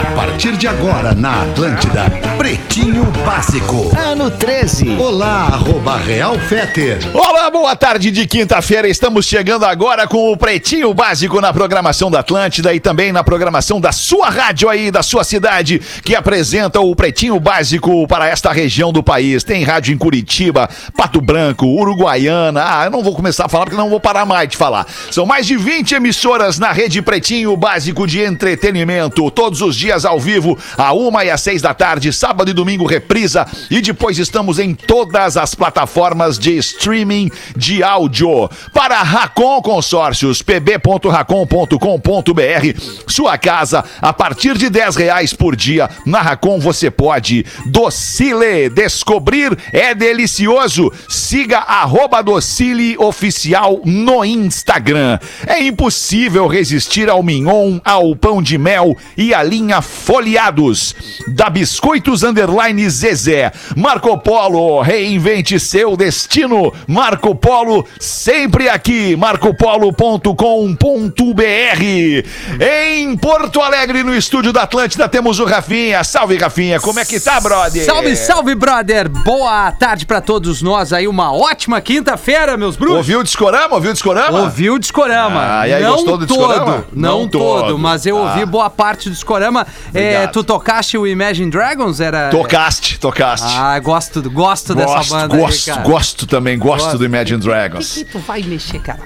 A partir de agora na Atlântida, Pretinho Básico. Ano 13. Olá, arroba Real Feter. Olá, boa tarde de quinta-feira. Estamos chegando agora com o Pretinho Básico na programação da Atlântida e também na programação da sua rádio aí, da sua cidade, que apresenta o Pretinho Básico para esta região do país. Tem rádio em Curitiba, Pato Branco, Uruguaiana. Ah, eu não vou começar a falar porque não vou parar mais de falar. São mais de 20 emissoras na rede Pretinho Básico de entretenimento, todos os dias ao vivo, a uma e às seis da tarde, sábado e domingo reprisa e depois estamos em todas as plataformas de streaming de áudio. Para Racon Consórcios, pb.racon.com.br, sua casa a partir de 10 reais por dia. Na Racon você pode. Docile, descobrir é delicioso. Siga arroba Docile Oficial no Instagram. É impossível resistir ao mignon, ao pão de mel e à linha folheados. Da Biscoitos Underline Zezé. Marco Polo, reinvente seu destino. Marco Polo, sempre aqui. marcopolo.com.br. Em Porto Alegre, no estúdio da Atlântida, temos o Rafinha. Salve, Rafinha. Como é que tá, brother? Salve, salve, brother! Boa tarde pra todos nós aí, uma ótima quinta-feira, meus bruxos! Ouviu o Discorama? Ouviu o Discorama? Ouvi o Discorama. Ah, e aí, não gostou do todo, Discorama? Não, Não todo, todo. mas eu ouvi Tá. boa parte do Discorama. É, tu tocaste o Imagine Dragons? Era... Tocaste, tocaste. Ah, gosto, gosto dessa gosto, banda gosto, aí, cara. gosto também, gosto, Gosto. do Imagine O Dragons. que, que tu vai mexer, cara?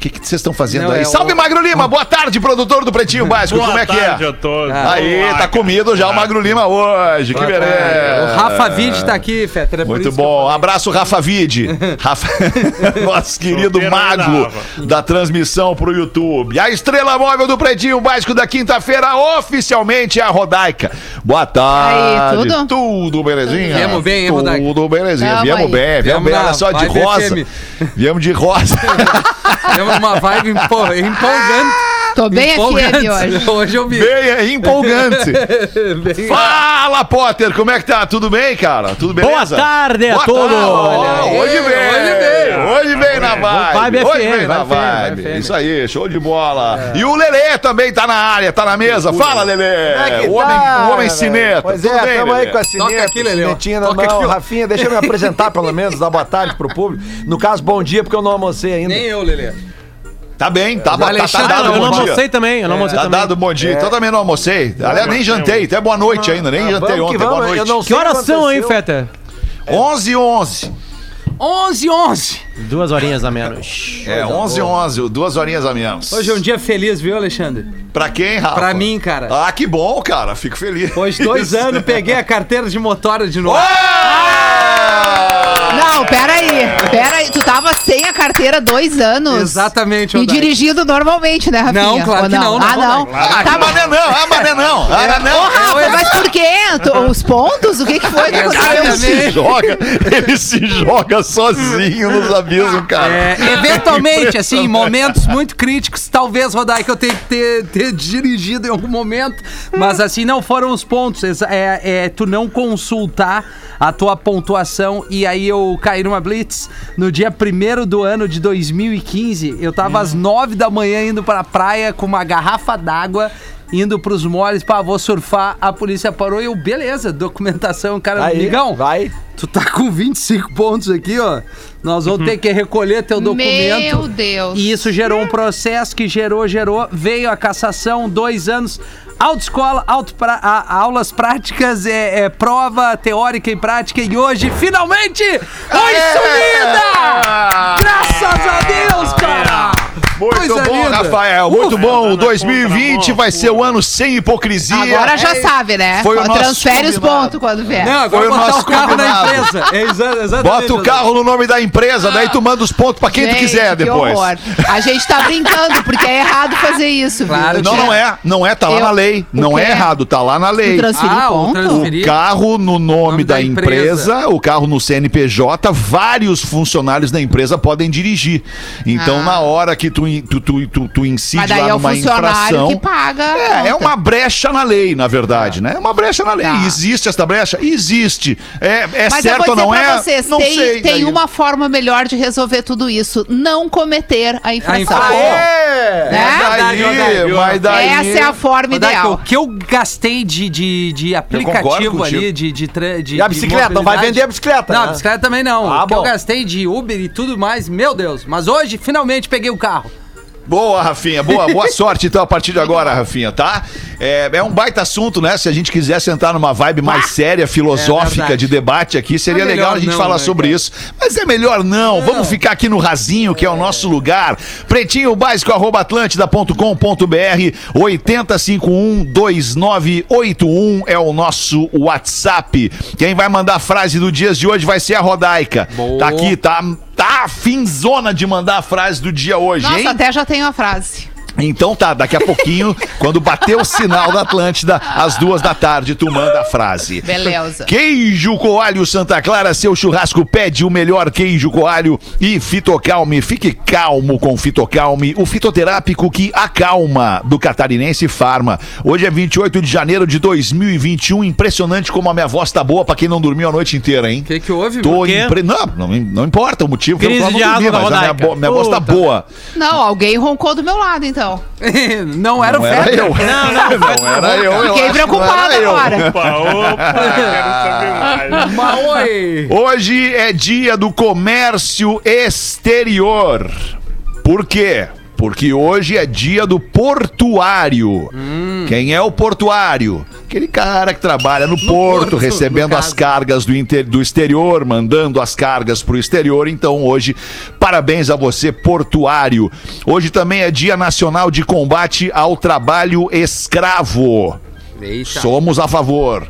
O que que vocês estão fazendo Não, aí? é Salve, o- Magro Lima! Boa tarde, produtor do Pretinho Básico. Boa Como é que tarde é? a todos. Aí, tá comido já o Magro Lima hoje. Que O beleza. Rafa Vide tá aqui, Fetter. é por Muito que bom. Abraço, Rafa Vide. Rafa... Nosso querido Solteiro mago da transmissão pro YouTube. A estrela móvel do Pretinho Básico da quinta-feira, oficialmente é a Rodaica. Boa tarde. Aí, tudo? Tudo belezinha? Viemos bem, hein, Rodaica? Tudo belezinha. Viemos bem, viemos bem. Olha só, de rosa. Viemos de rosa. Uma vibe empo- empolgante. Tô bem empolgante. Hoje. Hoje eu vi. Bem é empolgante. Bem- Fala, Potter, como é que tá? Tudo bem, cara? Tudo beleza? Boa tarde a Boa todos. tarde. Olha aí, hoje vem. hoje veio. Hoje vem na vibe. Vibe hoje vem na Vibe. Isso aí, show de bola. E o Lelê também tá na área, tá na mesa. Fala, Lelê. é que o homem, tá, o homem velho? cineta. Pois Tudo é, bem, estamos aí com a Toca cineta, aqui, Lelê, cinetinha na Toca mão. aqui. Rafinha, deixa eu me apresentar pelo menos, dar boa tarde pro público. No caso, bom dia, porque eu não almocei ainda. Nem eu, Lelê. Tá bem, tá, tá, tá Alexandre, dado eu bom não almocei também, eu não almocei Tá também. dado bom dia. Então também não almocei. Aliás, nem jantei. Até boa noite ainda. Nem Ah, jantei ontem. Boa noite. não Que horas são, hein, aconteceu. Feta? 11 11 11 11 Duas horinhas a menos. É, 11 11 duas horinhas a menos. Hoje é um dia feliz, viu, Alexandre? Pra quem, Rafa? Pra mim, cara. Ah, que bom, cara. Fico feliz. Depois de dois anos, peguei a carteira de motora de novo. Ah! Não, peraí. Peraí. Tu tava sem a carteira dois anos. Exatamente, E dirigindo normalmente, né, Rafinha? Não, claro Ou que não, não, Ah, não. Ah, Tá, mas não, é não, ah, mas não, é não. Ah, não. Ô, Rafa, mas por quê? Tu- Os pontos? O que que foi que Ele aconteceu? se joga, ele se joga sozinho nos abismos, cara. É, eventualmente, assim, em momentos muito críticos, talvez, Rodai, que eu tenha que ter, ter dirigido em algum momento, mas assim, não foram os pontos. É, é tu não consultar a tua pontuação e aí eu caí numa blitz no dia 1 do ano de 2015. Eu tava às 9 da manhã indo pra praia com uma garrafa d'água. Indo pros moles, pá, vou surfar. A polícia parou e eu, beleza, documentação. Cara, Aí, amigão, vai. Tu tá com 25 pontos aqui, ó. Nós vamos ter que recolher teu documento. Meu Deus. E isso gerou um processo que gerou, gerou. Veio a cassação, dois anos. Autoescola, auto pra, a- aulas práticas, é, é, prova teórica e prática. E hoje, finalmente, foi subida! Graças a Deus, cara! Muito Coisa bom, linda. Rafael. Muito bom. na 2020 conta, vai ser o ano sem hipocrisia. Agora já sabe, né? Foi o nosso Transfere os pontos quando vier. Não, agora Foi o nosso o carro combinado. na empresa. É exa exatamente. Bota o carro no nome da empresa, daí tu manda os pontos pra quem tu Gente, quiser que depois. horror. A gente tá brincando, porque é errado fazer isso, viu? Claro, Não, não é. Não é, tá lá Eu- na lei. O Não é errado, tá lá na lei. Transferir Ah, o ponto? transferir. O carro no nome, Nome da, da empresa, empresa. o carro no CNPJ, vários funcionários da empresa podem dirigir. Então, Ah. na hora que tu, tu, tu, tu, tu incide Mas daí lá é numa funcionário infração... que paga. a É, é uma brecha na lei, na verdade, né? É uma brecha na lei. Tá. Existe essa brecha? Existe. É, é Mas certo eu ou vou não dizer pra é? vocês, não tem, sei. tem daí. uma forma melhor de resolver tudo isso. Não cometer a infração. infração. É! Né? Mas daí, Verdade, verdade. mas daí... Essa é a forma O que eu gastei de, de, de aplicativo ali, de, de, de E a de bicicleta? Não vai vender a bicicleta, Não, né? a bicicleta também não. Ah, o que eu bom. gastei de Uber e tudo mais, meu Deus. Mas hoje, finalmente, peguei o carro. Boa, Rafinha. Boa, boa sorte então a partir de agora, Rafinha, tá? É, é um baita assunto, né? Se a gente quiser sentar numa vibe mais séria, filosófica, É de debate aqui, seria É legal a gente não, falar né, sobre cara? isso. Mas é melhor não. Vamos ficar aqui no rasinho, que é o nosso lugar. Pretinho básico, arroba atlântida.com.br 80512981 é o nosso WhatsApp. Quem vai mandar a frase do dias de hoje vai ser a Rodaica. Boa. Tá aqui, tá, tá finzona de mandar a frase do dia hoje, hein? Nossa, até já tenho a frase. Então tá, daqui a pouquinho, quando bater o sinal da Atlântida, às duas da tarde, tu manda a frase. Beleza. Queijo Coalho Santa Clara, seu churrasco pede o melhor queijo coalho e Fitocalme. Fique calmo com Fitocalme, o fitoterápico que acalma do Catarinense Farma. Hoje é 28 de janeiro de 2021. Impressionante como a minha voz tá boa pra quem não dormiu a noite inteira, hein? O que, que houve? Tô impre... não, não, não importa o motivo qual eu de não dormi, mas a minha, minha voz tá boa. Não, alguém roncou do meu lado, então. não era o Não era Fetter. eu. Não, não, Não era eu. eu Fiquei acho que não preocupada era eu. agora. Mas, oi. Hoje é dia do comércio exterior. Por quê? Porque hoje é dia do portuário. Quem é o portuário? Aquele cara que trabalha no, porto, porto, recebendo no as cargas do, inter- do exterior, mandando as cargas para o exterior. Então, hoje, parabéns a você, portuário. Hoje também é Dia Nacional de Combate ao Trabalho Escravo. Eita. Somos a favor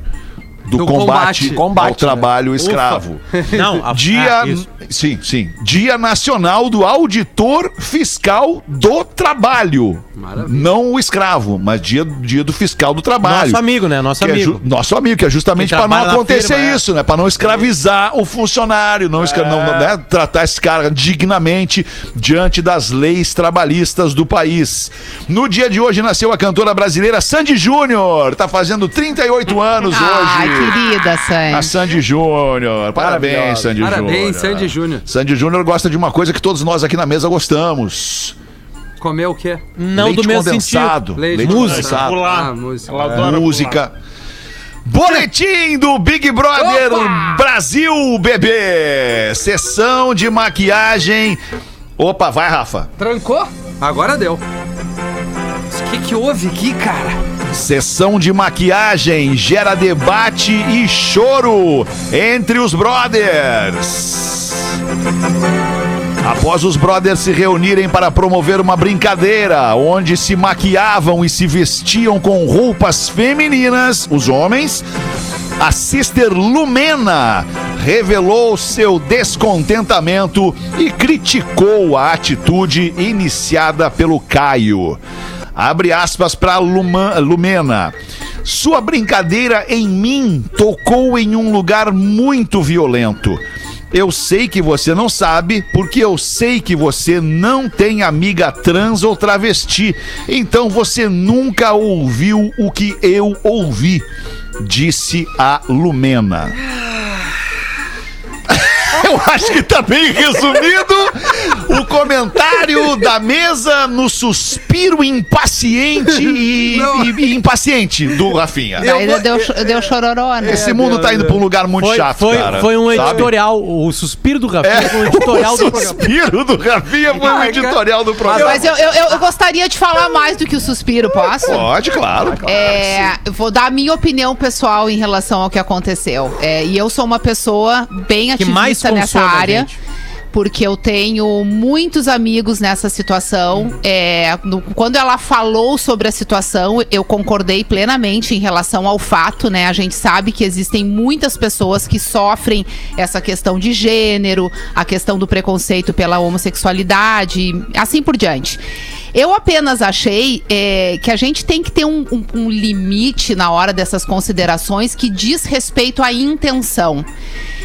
do, Do combate, combate. ao trabalho escravo. Não, a, Dia, ah, sim, sim. Dia Nacional do Auditor Fiscal do Trabalho. Maravilha. Não o escravo, mas dia, dia do fiscal do trabalho. Nosso amigo, né? Nosso é amigo. ju- nosso amigo, que é justamente para não acontecer firma, é. isso, né? Para não escravizar o funcionário, não, escra- não- né? tratar esse cara dignamente diante das leis trabalhistas do país. No dia de hoje nasceu a cantora brasileira Sandy Júnior, tá fazendo 38 anos Ai, querida A Sandy. Sandy Júnior. Parabéns. Sandy Júnior. Parabéns, Sandy Júnior. Sandy Júnior gosta de uma coisa que todos nós aqui na mesa gostamos. Comeu o quê? Não Leite do mesmo condensado. sentido. Leite, Música. condensado. Ah, música. Música. Boletim do Big Brother Brasil, bebê. Sessão de maquiagem. Opa, vai, Rafa. Trancou? Agora deu. O que, que houve aqui, cara? Sessão de maquiagem gera debate e choro entre os brothers. Após os brothers se reunirem para promover uma brincadeira onde se maquiavam e se vestiam com roupas femininas, os homens, a sister Lumena revelou seu descontentamento e criticou a atitude iniciada pelo Caio. Abre aspas para Lumena. Sua brincadeira em mim tocou em um lugar muito violento. Eu sei que você não sabe, porque eu sei que você não tem amiga trans ou travesti. Então você nunca ouviu o que eu ouvi, disse a Lumena. Eu acho que tá bem resumido o comentário da mesa no suspiro impaciente e, e- e impaciente do Rafinha. Daí deu, deu chororó, né? Esse mundo tá indo pra um lugar muito Foi, chato, foi, cara. foi um sabe? editorial. O suspiro do Rafinha É, foi um editorial o do programa. suspiro do Rafinha foi um editorial do programa. Mas eu, eu, eu- eu gostaria de falar mais do que o suspiro, posso? Pode, claro. É, eu vou dar a minha opinião pessoal em relação ao que aconteceu. É, e eu sou uma pessoa bem Que mais ativista nessa área. gente. Porque eu tenho muitos amigos nessa situação. É, no- quando ela falou sobre a situação, eu concordei plenamente em relação ao fato, né? A gente sabe que existem muitas pessoas que sofrem essa questão de gênero, a questão do preconceito pela homossexualidade, assim por diante. Eu apenas achei é, que a gente tem que ter um, um- um limite na hora dessas considerações que diz respeito à intenção.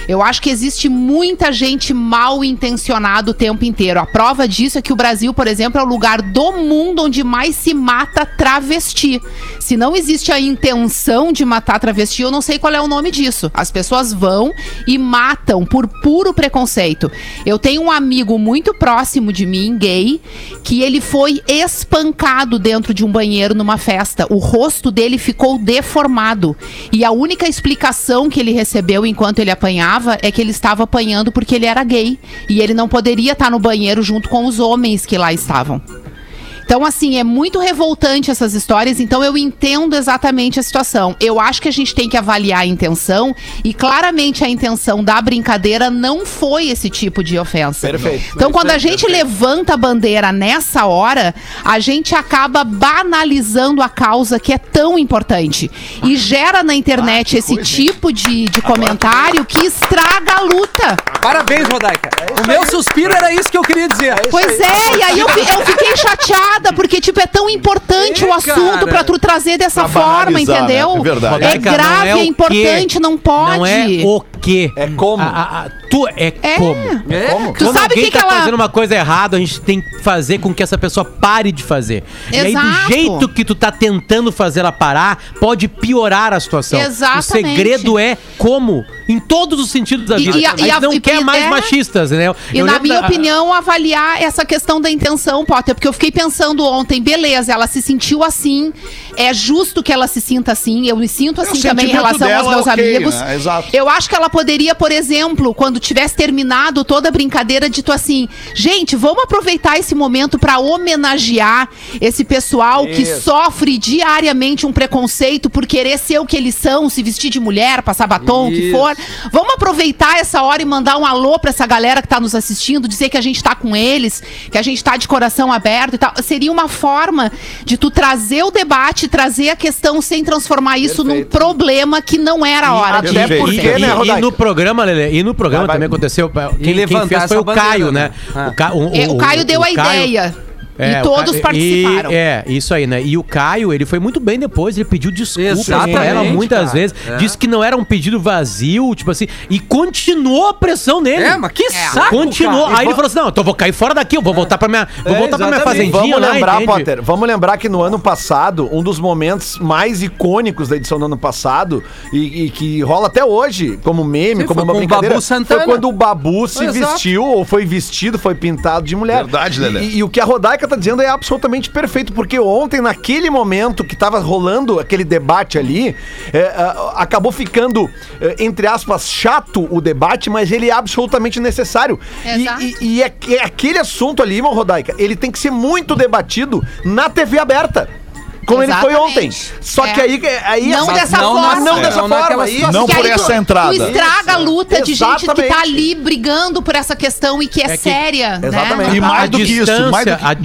Eu acho que existe muita gente mal intencionada o tempo inteiro. A prova disso é que o Brasil, por exemplo, é o lugar do mundo onde mais se mata travesti. Se não existe a intenção de matar travesti, eu não sei qual é o nome disso. As pessoas vão e matam por puro preconceito. Eu tenho um amigo muito próximo de mim, gay, que ele foi espancado dentro de um banheiro numa festa. O rosto dele ficou deformado. E a única explicação que ele recebeu enquanto ele apanhava é que ele estava apanhando porque ele era gay. E ele não poderia estar no banheiro junto com os homens que lá estavam. Então, assim, é muito revoltante essas histórias, então eu entendo exatamente a situação. Eu acho que a gente tem que avaliar a intenção, e claramente a intenção da brincadeira não foi esse tipo de ofensa. Perfeito. Então, quando a gente levanta a bandeira nessa hora, a gente acaba banalizando a causa que é tão importante. E gera na internet esse tipo de, de comentário que estraga a luta. Parabéns, Rodaica. o meu suspiro era isso que eu queria dizer. Pois é, e aí eu, eu fiquei chateada, porque, tipo, é tão importante É, o assunto cara. pra tu trazer dessa forma, banalizar, entendeu? né? É verdade. É não grave, é o é importante, quê. não pode. Não é o quê. É como. A- a- a- tu é, É. como. É? Como? Tu Quando sabe alguém que, que tá ela. fazendo uma coisa errada, a gente tem que fazer com que essa pessoa pare de fazer. E aí, Exato. do jeito que tu tá tentando fazer ela parar, pode piorar a situação. Exatamente. O segredo é como, em todos os sentidos da E- vida. e a- a, gente e a- não e- quer e- mais é. machistas? E Eu na lembro minha da- opinião, avaliar essa questão da intenção, Potter, porque eu fiquei pensando ontem, beleza, ela se sentiu assim, é justo que ela se sinta assim, eu me sinto assim também em relação aos meus ok, amigos. né? Exato. Eu acho que ela poderia, por exemplo, quando tivesse terminado toda a brincadeira, dito assim: gente, vamos aproveitar esse momento pra homenagear esse pessoal que Isso. sofre diariamente um preconceito por querer ser o que eles são, se vestir de mulher, passar batom, o que Isso. for. Vamos aproveitar essa hora e mandar um alô pra essa galera que tá nos assistindo, dizer que a gente tá com eles, que a gente tá de coração aberto e tal. Seria uma forma de tu trazer o debate, trazer a questão sem transformar isso num Perfeito. problema que não era a hora de até porque, ter. né, E, e no programa, Lele, e no programa Vai. também aconteceu. Quem, quem fez foi o Caio, bandeira, né? né? O, Ca- o- É, o Caio deu a Caio- ideia. É, e todos Ca- participaram. e- é, isso aí, né? E o Caio, ele foi muito bem depois, ele pediu desculpas pra ela muitas cara. vezes. É. Disse que não era um pedido vazio, tipo assim, e continuou a pressão nele. É, mas que saco, Continuou. cara. Aí ele falou assim: não, então eu vou cair fora daqui, eu vou voltar pra minha. Vou É, voltar pra minha fazendinha Vamos lá, lembrar, entende? Potter, vamos lembrar que no ano passado, um dos momentos mais icônicos da edição do ano passado, e, e que rola até hoje, como meme, Sim, como uma com o brincadeira, Babu Santana. foi quando o Babu se Exato. vestiu, ou foi vestido, foi pintado de mulher. Verdade, Lelê. E, e o que a Rodaica tá dizendo é absolutamente perfeito, porque ontem, naquele momento que tava rolando aquele debate ali, é, acabou ficando, é, entre aspas, chato o debate, mas ele é absolutamente necessário. E- Exato. E, e é, que- é aquele assunto ali, irmão Rodaica, ele tem que ser muito debatido na TV aberta. Como ele foi Exatamente. ontem. Só É. que aí, aí Não essa- dessa não forma. Não É, dessa não naquela forma. Isso. Não por essa tu, entrada. Tu estraga a luta de gente que tá Exatamente. ali brigando por essa questão e que é, É que- séria, Exatamente. né? E mais A do que isso, mais do que... a-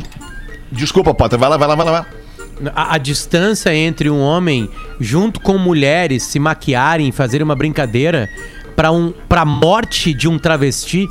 Desculpa, Potter, vai lá, vai lá, vai lá. vai lá. A, a distância entre um homem junto com mulheres se maquiarem e fazerem uma brincadeira pra um pra morte de um travesti,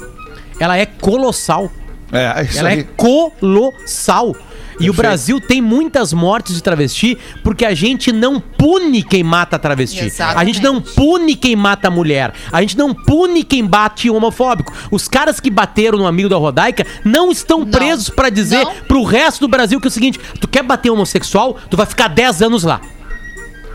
ela é colossal. É, é isso ela aí. é colossal. E o Brasil tem muitas mortes de travesti porque a gente não pune quem mata travesti. Exatamente. A gente não pune quem mata mulher. A gente não pune quem bate homofóbico. Os caras que bateram no amigo da Rodaica não estão Não. presos pra dizer Não. pro resto do Brasil que é o seguinte: tu quer bater homossexual, tu vai ficar 10 anos lá.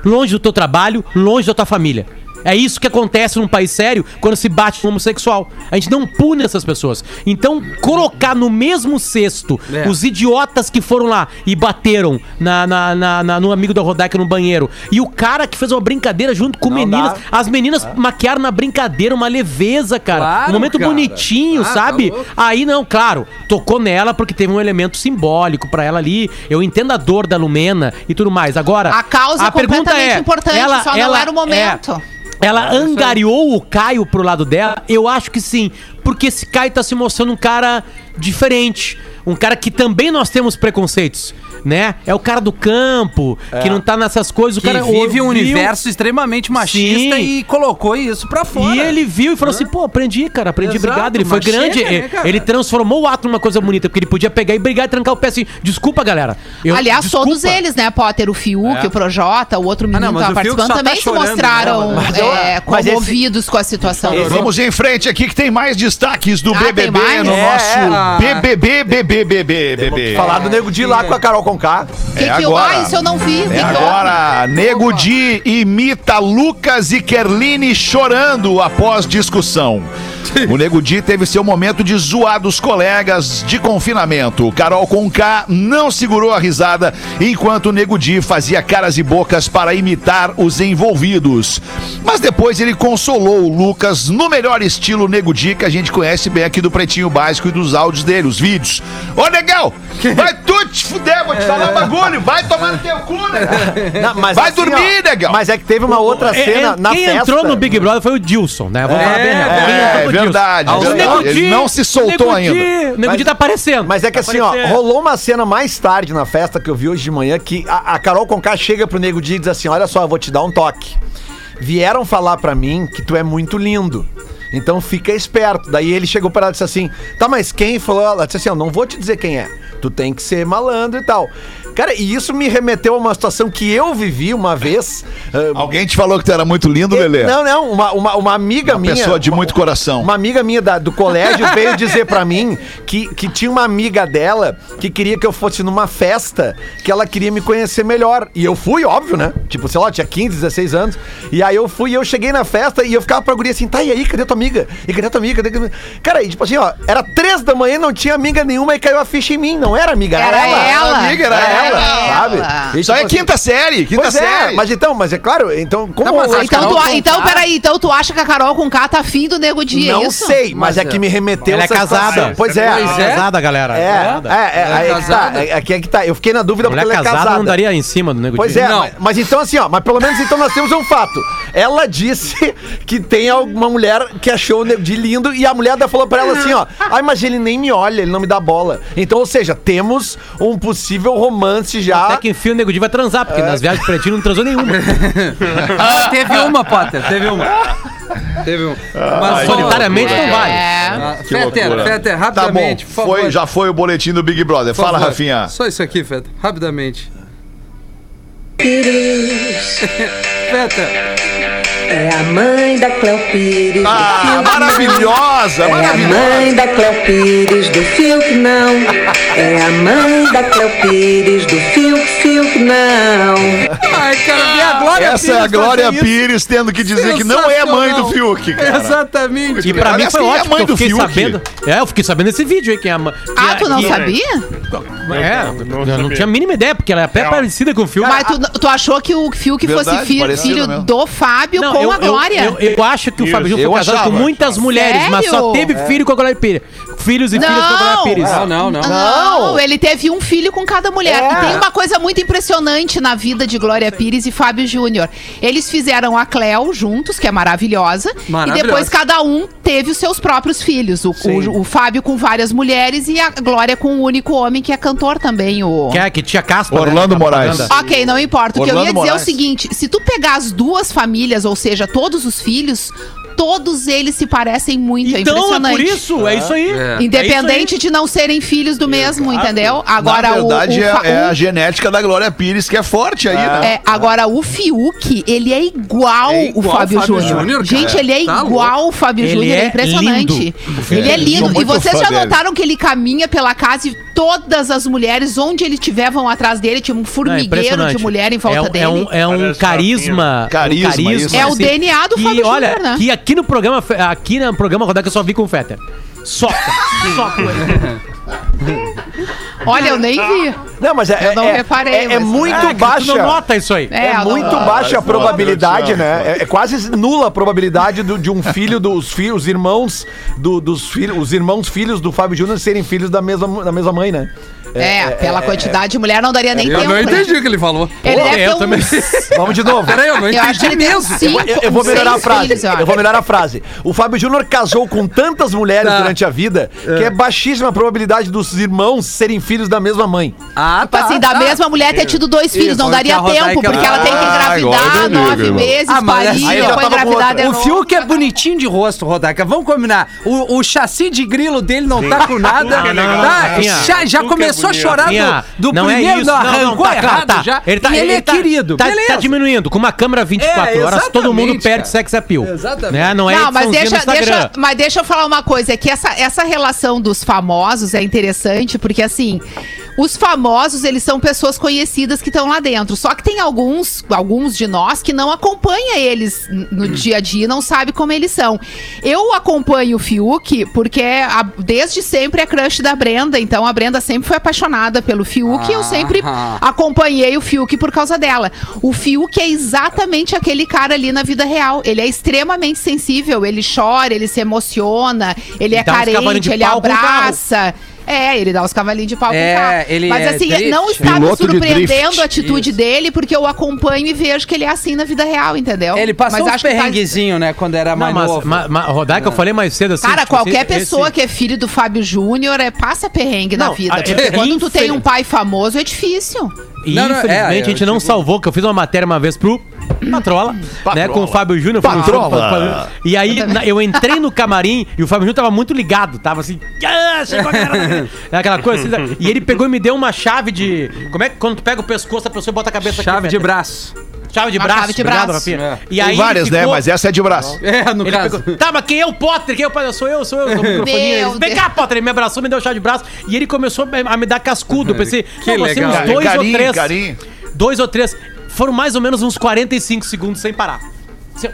Longe do teu trabalho, longe da tua família. É isso que acontece num país sério quando se bate no homossexual. A gente não pune essas pessoas. Então, colocar no mesmo cesto É. os idiotas que foram lá e bateram na, na- na- na- no amigo da Rodaica no banheiro e o cara que fez uma brincadeira junto com Não meninas. dá. As meninas maquiaram na brincadeira, uma leveza, cara. Claro, um momento cara. bonitinho, Ah, tá sabe? louco. Aí não, claro, tocou nela porque teve um elemento simbólico pra ela ali. Eu entendo a dor da Lumena e tudo mais. Agora, A causa é completamente importante, só não era o momento. é, ela angariou o Caio pro lado dela? Eu acho que sim. Porque esse Caio tá se mostrando um cara diferente. Um cara que também nós temos preconceitos. Né? É o cara do campo, que não tá nessas coisas. O Que cara vive um ouviu- universo extremamente machista Sim. e colocou isso pra fora. E ele viu e falou assim: pô, aprendi, cara, aprendi, Exato, obrigado. Ele foi grande. chega, né, ele, transformou o ato numa coisa bonita, porque ele podia pegar e brigar e trancar o pé assim: desculpa, galera. Eu- Aliás, desculpa." todos eles, né, Potter? O Fiuk, o Projota, o outro menino não, que tava participando, tá também se mostraram né, mas é, mas esse- comovidos com a situação. Vamos em frente aqui que tem mais destaques do Ah, BBB no É, nosso é. BBB, BBB, BBB. Falar do Nego Di lá com a Carol Conká. Que É que, agora. Ah, isso eu não vi. É que agora, Nego Di imita Lucas e Kerline chorando após discussão. O Nego Di teve seu momento de zoar dos colegas de confinamento. Carol Conká não segurou a risada enquanto o Nego Di fazia caras e bocas para imitar os envolvidos. Mas depois ele consolou o Lucas no melhor estilo Nego Di que a gente conhece bem aqui do Pretinho Básico e dos áudios dele, os vídeos. Ô, Negão, vai tu te fuder, vou te falar um bagulho, vai tomar no teu cu, né? Não, mas Vai assim, dormir, ó, negão. Mas é que teve uma outra É, cena é, na quem festa. entrou no Big Brother foi o Dilson, né? Vamos falar bem. Quem É, é Dilson. verdade, Ah, o verdade. Ele não se soltou o ainda. O Nego Di tá aparecendo. Mas é que Tá assim, ó, aparecendo. rolou uma cena mais tarde na festa que eu vi hoje de manhã que a, a Carol Conká chega pro Nego Di e diz assim: Olha só, eu vou te dar um toque. Vieram falar pra mim que tu é muito lindo. Então fica esperto. Daí ele chegou pra ela e disse assim: Tá, mas quem falou? Ela disse assim: Eu não vou te dizer quem é. Tu tem que ser malandro e tal. Cara, e isso me remeteu a uma situação que eu vivi uma vez. ah, Alguém te falou que tu era muito lindo, Lelê? Não, não, uma, uma, uma amiga Uma minha. pessoa de uma- muito coração. Uma amiga minha da- do colégio veio dizer pra mim que, que tinha uma amiga dela que queria que eu fosse numa festa, que ela queria me conhecer melhor. E eu fui, óbvio, né? Tipo, sei lá, tinha 15, 16 anos. E aí eu fui e eu cheguei na festa e eu ficava pra guria assim, tá, e aí, cadê tua amiga? E cadê tua amiga? Cadê tua amiga? Cara, e tipo assim, ó, era três da manhã, não tinha amiga nenhuma e caiu a ficha em mim. Não era amiga, era, Era ela. ela. amiga, era Era ela. Ela, sabe? Isso aí é quinta série, quinta Pois é, série. mas então, mas é claro, então, como Não, mas eu- a Então, Carol tu, Conká- então, peraí, então tu acha que a Carol com K tá afim do Nego Di, é Não isso? sei, mas, Mas é que me remeteu Ela é casada. situação. Pois é. Pois é. Casada, galera. É, Casada. é, é, é, Ela é que tá, casada? é, aqui é que tá. Eu fiquei na dúvida porque ela é casada casada. não daria em cima do Nego Pois é, Não. mas, mas então assim, ó, mas pelo menos então nós temos um fato. Ela disse que tem alguma mulher que achou o Nego Di lindo e a mulher da falou pra ela assim, ó, ai, mas ele nem me olha, ele não me dá bola. Então, ou seja, temos um possível romance já. Até que enfim o Nego Di vai transar, porque nas viagens pretinho não transou nenhuma. Ah, teve uma, Potter, teve uma. Teve uma. Mas só- Solitariamente não vale. É. Ah, Que Fetter. Fetter, Tá bom, rapidamente, por favor. foi, já foi o boletim do Big Brother. Por Fala, favor. Rafinha. Só isso aqui, Fetter, rapidamente. Fetter, É a mãe da Cleo Pires. Ah, maravilhosa, É a maravilhosa. mãe da Cleo Pires do Fiuk não. É a mãe da Cleo Pires do Fiuk, Fiuk não. ai, cara, e a Glória Essa é a Pires Glória? Pires tendo que dizer que não é mãe do Fiuk, cara. Exatamente. E pra mim foi quem é a ótimo, mãe do fiquei Fiuk? sabendo. É, eu fiquei sabendo desse vídeo aí, que é a mãe. Ah, tu não que- sabia? É, eu não tinha a mínima ideia, porque ela é até parecida com o filme. Mas tu, tu achou que o Fiuk Verdade, fosse filho mesmo. do Fábio Não, com eu, a Glória? Eu, eu, eu acho que o Fábio Júnior foi casado achava. com muitas mulheres, mas só Sério? teve filho com a Glória Pires. Filhos e filhas com a Glória Não. Pires. Não, não, não. Não, ele teve um filho com cada mulher. É. E tem uma coisa muito impressionante na vida de Glória Pires e Fábio Júnior. Eles fizeram a Cleo juntos, que é maravilhosa, Maravilhosa. e depois cada um teve os seus próprios filhos. O, o, o Fábio com várias mulheres e a Glória com um único homem, que é cantor também, o... Que, é, que tinha caspa. Orlando né, Moraes. Ok, não importa. O que eu Orlando ia dizer é Moraes. o seguinte: se tu pegar as duas famílias, ou seja, todos os filhos, todos eles se parecem muito. é Então, é impressionante. por isso, é isso aí. É. Independente de não serem filhos do mesmo, entendeu? Agora Na verdade, o, o, é, fa- é o- a genética da Glória Pires que é forte aí, né? é, agora o Fiuk, ele é igual, É igual o Fábio, Fábio Júnior. Gente, ele é Tá igual o Fábio Júnior, é é impressionante. lindo. Ele é lindo. E vocês já dele. notaram que ele caminha pela casa e todas as mulheres, onde ele estiver, vão atrás dele, tinha um Não, é formigueiro impressionante. de mulher em volta é, um- dele. É um, é um carisma. Carisma, um carisma isso. É o DNA do Fábio Júnior, né? Que aqui no programa, aqui no programa Rodar que eu só vi com o Fetter. Soca, soca ele. Olha, eu nem vi. Não, mas é, Eu não é, reparei, é, é mas- muito Ah, que baixa. Tu não nota isso aí. É, É, eu não- muito baixa a probabilidade, né? É, é quase nula a probabilidade do- de um filho dos filhos, os irmãos do- dos filhos, os irmãos filhos do Fábio Júnior serem filhos da mesma, da mesma mãe, né? É, pela quantidade de mulher não daria nem Eu tempo. não né? entendi o que ele falou. Ele Pô, eu também. Vamos de novo. Peraí, eu não Eu entendi mesmo. cinco, Eu, eu vou melhorar a frase. filhos, eu eu vou melhorar a frase. O Fábio Júnior casou com tantas mulheres Tá. durante a vida que é baixíssima a probabilidade dos irmãos serem filhos da mesma mãe. Ah, Tipo assim, da mesma mulher ter tido dois filhos, não o daria tempo, porque ela tem que Ah, engravidar eu nove meses, Ah, parir, já depois engravidar de O novo. Fiuk é bonitinho de rosto, Rodaica. Vamos combinar. O, o chassi de grilo dele não tá com nada. Não, Tá? Já já começou a chorar Rafinha, do, do não é primeiro, isso. não, Não, não, arrancou tá, errado tá. já. Ele, tá, e ele, é tá- querido. Tá, tá diminuindo. Com uma câmera 24 É, horas, todo mundo perde cara. sex appeal. Exatamente. Né? Não é Não, mas deixa, deixa, mas deixa eu falar uma coisa, é que essa, essa relação dos famosos é interessante, porque assim, os famosos, eles são pessoas conhecidas que estão lá dentro. Só que tem alguns, alguns de nós que não acompanha eles no dia a dia, e não sabe como eles são. Eu acompanho o Fiuk porque a- desde sempre é crush da Brenda, então a Brenda sempre foi apaixonada pelo Fiuk e eu sempre Ah. acompanhei o Fiuk por causa dela. O Fiuk é exatamente aquele cara ali na vida real. Ele é extremamente sensível, ele chora, ele se emociona, ele é dá uns cavalinhos carente, ele abraça. É, ele dá os cavalinhos de pau É, carro. ele Mas é assim, drift. não está me surpreendendo a atitude dele, porque eu acompanho e vejo que ele é assim na vida real, entendeu? Ele passou Mas uns acho que tá- perrenguezinho, né? Quando era Não, mais mas, novo. mas, mas Rodaica, eu falei mais cedo assim. Cara, tipo, qualquer esse- pessoa esse- que é filho do Fábio Júnior é, passa perrengue na Não, vida. a- Porque é, quando tu tem um pai famoso, é difícil. Não, não, é, infelizmente é, a gente eu não salvou, que eu fiz uma matéria uma vez pro Patrola, né, com o Fábio Júnior. um Patrola. Júnior. E aí na- eu entrei no camarim e o Fábio Júnior tava muito ligado, tava assim, ah, chegou a galera. É aquela coisa assim, e ele pegou e me deu uma chave de, como é que quando tu pega o pescoço, a pessoa bota a cabeça aqui, Chave de mete- braço. Chave de Uma braço, chave de obrigado, braço. Rafinha. É. E aí Tem várias, né? ficou- Mas essa é de braço. É, no ele caso. pegou, tá, mas quem é o Potter? Quem é o Potter? Sou eu, sou eu. O disse, Vem cá, Potter. Ele me abraçou, me deu chá de braço. E ele começou a me dar cascudo. Eu pensei, Que legal. uns dois Carinho, ou três. carinho. Dois ou três. Foram mais ou menos uns 45 segundos sem parar. Assim,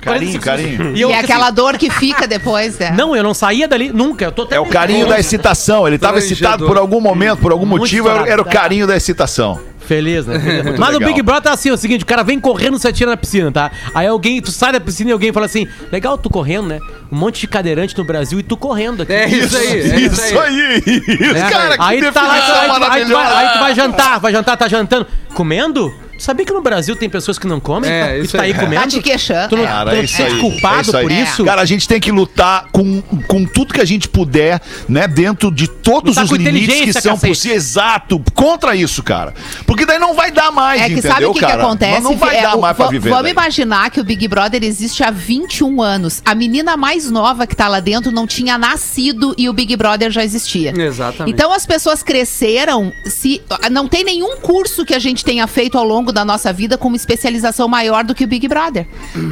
Carinho, 45 carinho. E, eu é assim, aquela dor que fica depois, né? Não, eu não saía dali nunca. Eu tô até É o carinho da excitação. Ele estava excitado por algum momento, por algum Muito motivo, era, era o estourado. carinho da excitação. Feliz, né? Feliz. Mas o legal. Big Brother é assim, é o seguinte, o cara vem correndo, você atira na piscina, tá? Aí alguém, tu sai da piscina e alguém fala assim, legal tu correndo, né? Um monte de cadeirante no Brasil e tu correndo aqui. É isso aí, é isso aí. Isso aí, isso, né? cara, que aí tu tá lá, definição aí, tu- aí, tu vai, maravilhosa. aí tu vai jantar, vai jantar, tá jantando. Comendo? Sabia que no Brasil tem pessoas que não comem? É, e tá aí aí. comendo? Tá te queixando. Tu não, Cara, tu não é te isso sente aí. culpado é por isso? Cara, a gente tem que lutar com, com tudo que a gente puder, né? Dentro de todos Lutar os limites que são possíveis. Exato, contra isso, cara. Porque daí não vai dar mais, É que entendeu, sabe o que, que cara? acontece? Não vai É, dar o- mais pra viver. Vamos daí. imaginar que o Big Brother existe há 21 anos. A menina mais nova que tá lá dentro não tinha nascido e o Big Brother já existia. Exatamente. Então as pessoas cresceram, se não tem nenhum curso que a gente tenha feito ao longo da nossa vida com uma especialização maior do que o Big Brother.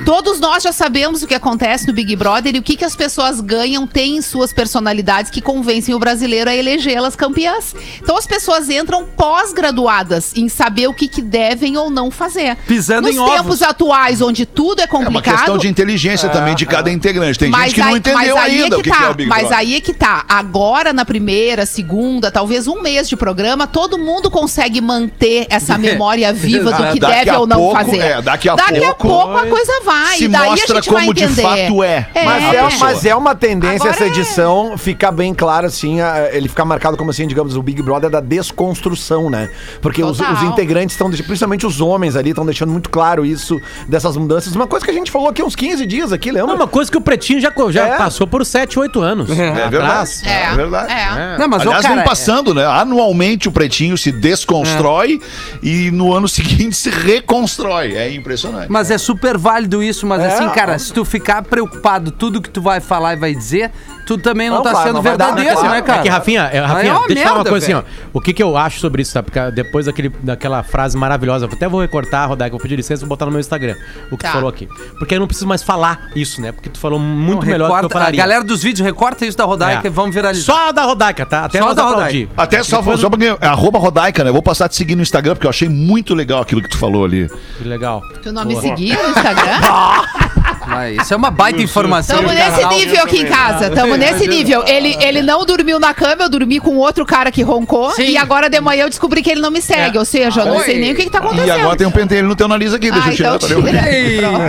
Todos nós já sabemos o que acontece no Big Brother e o que, que as pessoas ganham, têm em suas personalidades que convencem o brasileiro a elegê-las campeãs. Então as pessoas entram pós-graduadas em saber o que, que devem ou não fazer. Pisando Nos em ovos. tempos atuais, onde tudo é É uma complicado. questão de inteligência também de cada integrante. Tem gente que não entendeu aí ainda é o que, tá, que é o Big Mas Brother. aí é que tá. Agora, na primeira, segunda, talvez um mês de programa, todo mundo consegue manter essa memória viva do que Daqui deve a ou não pouco, fazer. é, daqui a pouco pouco a coisa vai. se daí mostra a gente vai como de entender. fato é. Mas a é, mas é uma tendência Agora essa é. edição ficar bem claro, assim, a- ele ficar marcado como assim, digamos, o Big Brother da desconstrução, né? Porque os, os integrantes estão, principalmente os homens ali, estão deixando muito claro isso, dessas mudanças. Uma coisa que a gente falou aqui há uns 15 dias aqui, É lembra? uma coisa que o Pretinho já, já É. passou por 7, 8 anos. É verdade. atrás. É, É, verdade. é. Não, mas Aliás, cara, vem passando, né? Anualmente o pretinho se desconstrói e no ano seguinte se reconstrói. É impressionante. Mas é super válido isso, mas É. assim, cara, se tu ficar preocupado tudo que tu vai falar e vai dizer, tu também não, Não, tá claro, sendo não vai dar, verdadeiro, né, né, claro. cara? É que, Rafinha, é, Rafinha é uma deixa eu falar uma coisa velho. assim, ó. O que, que eu acho sobre isso, tá? Porque depois daquele, daquela frase maravilhosa, até vou recortar, Rodaica, vou pedir licença e vou botar no meu Instagram o que Tá. tu falou aqui. Porque eu não preciso mais falar isso, né? Porque tu falou muito Não, melhor do que eu recorta- falaria. A galera dos vídeos, recorta isso da Rodaica É. e vamos viralizar. Só a da Rodaica, tá? Até Só da aplaudir. Até só, só porque é arroba Rodaica, né? Eu vou passar a te seguir no Instagram, porque eu achei muito legal aquilo que tu falou ali. Que legal. Tu não me Boa. seguiu no Instagram? Mas isso é uma baita informação. Tamo nesse nível aqui em casa. Tamo nesse nível. Ele, ele não dormiu na cama, eu dormi com outro cara que roncou. Sim. E agora de manhã eu descobri que ele não me segue. Ou seja, eu não sei nem o que, que tá acontecendo. E agora tem um pentelho no teu nariz aqui, deixa Ah, eu tirar. então tira.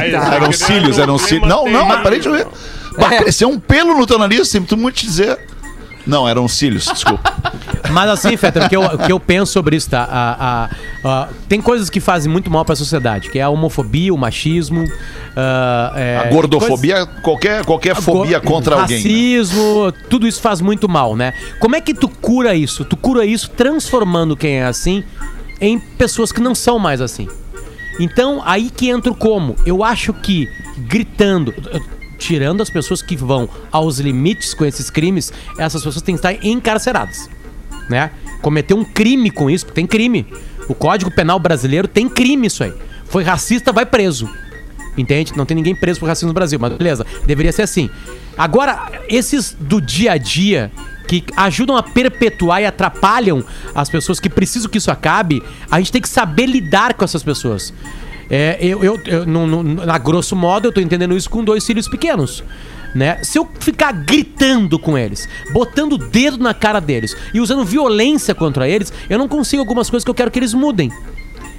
Eita. Eram cílios, eram cílios. Não, não, mas deixa eu ver. Bah, É. cresceu um pelo no teu nariz, sinto muito te dizer. Não, eram cílios, desculpa. Mas assim, Fetter, o que eu, o que eu penso sobre isso, tá? A- a- a- tem coisas que fazem muito mal pra sociedade, que é a homofobia, o machismo. ah, é, A gordofobia, qualquer, qualquer fobia Go- contra alguém. né? Racismo, tudo isso faz muito mal, né? Como é que tu cura isso? Tu cura isso transformando quem é assim em pessoas que não são mais assim. Então, aí que entra o como. Eu acho que gritando, tirando as pessoas que vão aos limites com esses crimes, essas pessoas têm que estar encarceradas, né? Cometer um crime com isso, porque tem crime. O Código Penal brasileiro tem crime isso aí. Foi racista, vai preso. Entende? Não tem ninguém preso por racismo no Brasil, mas beleza, deveria ser assim. Agora, esses do dia a dia que ajudam a perpetuar e atrapalham as pessoas que precisam que isso acabe, a gente tem que saber lidar com essas pessoas. É, eu, eu, eu no, no- na grosso modo, eu tô entendendo isso com dois filhos pequenos. Né? Se eu ficar gritando com eles, botando o dedo na cara deles e usando violência contra eles, eu não consigo algumas coisas que eu quero que eles mudem.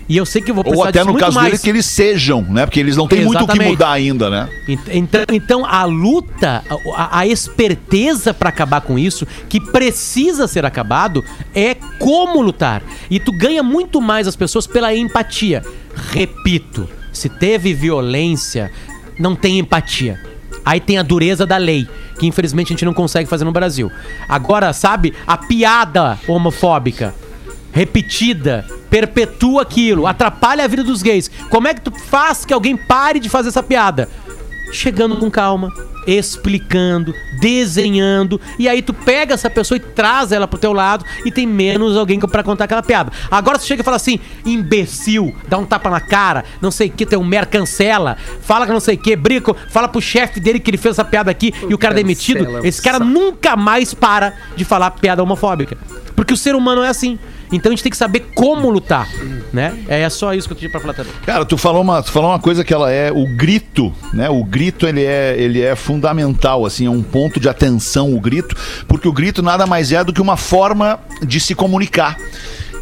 E eu sei que eu vou Ou precisar até disso no caso mais. deles que eles sejam, né? Porque eles não têm muito o que mudar ainda, né? Ent- Então, então a luta, a, a esperteza pra acabar com isso, que precisa ser acabado, é como lutar. E tu ganha muito mais as pessoas pela empatia. Repito, se teve violência, não tem empatia. Aí tem a dureza da lei, que infelizmente a gente não consegue fazer no Brasil. Agora, sabe, a piada homofóbica repetida, perpetua aquilo, atrapalha a vida dos gays. Como é que tu faz que alguém pare de fazer essa piada? Chegando com calma, explicando, desenhando, e aí tu pega essa pessoa e traz ela pro teu lado e tem menos alguém pra contar aquela piada. Agora tu chega e fala assim, imbecil, dá um tapa na cara, não sei o que, tem um mer cancela, fala que não sei o que, briga, fala pro chefe dele que ele fez essa piada aqui e o cara é demitido, cancela, esse cara nunca mais para de falar piada homofóbica. Porque o ser humano é assim. Então a gente tem que saber como lutar, né? É só isso que eu tinha pra falar também. Cara, tu falou uma, tu falou uma coisa que ela é o grito, né? O grito ele é, ele é fundamental, assim, é um ponto de atenção o grito, porque o grito nada mais é do que uma forma de se comunicar.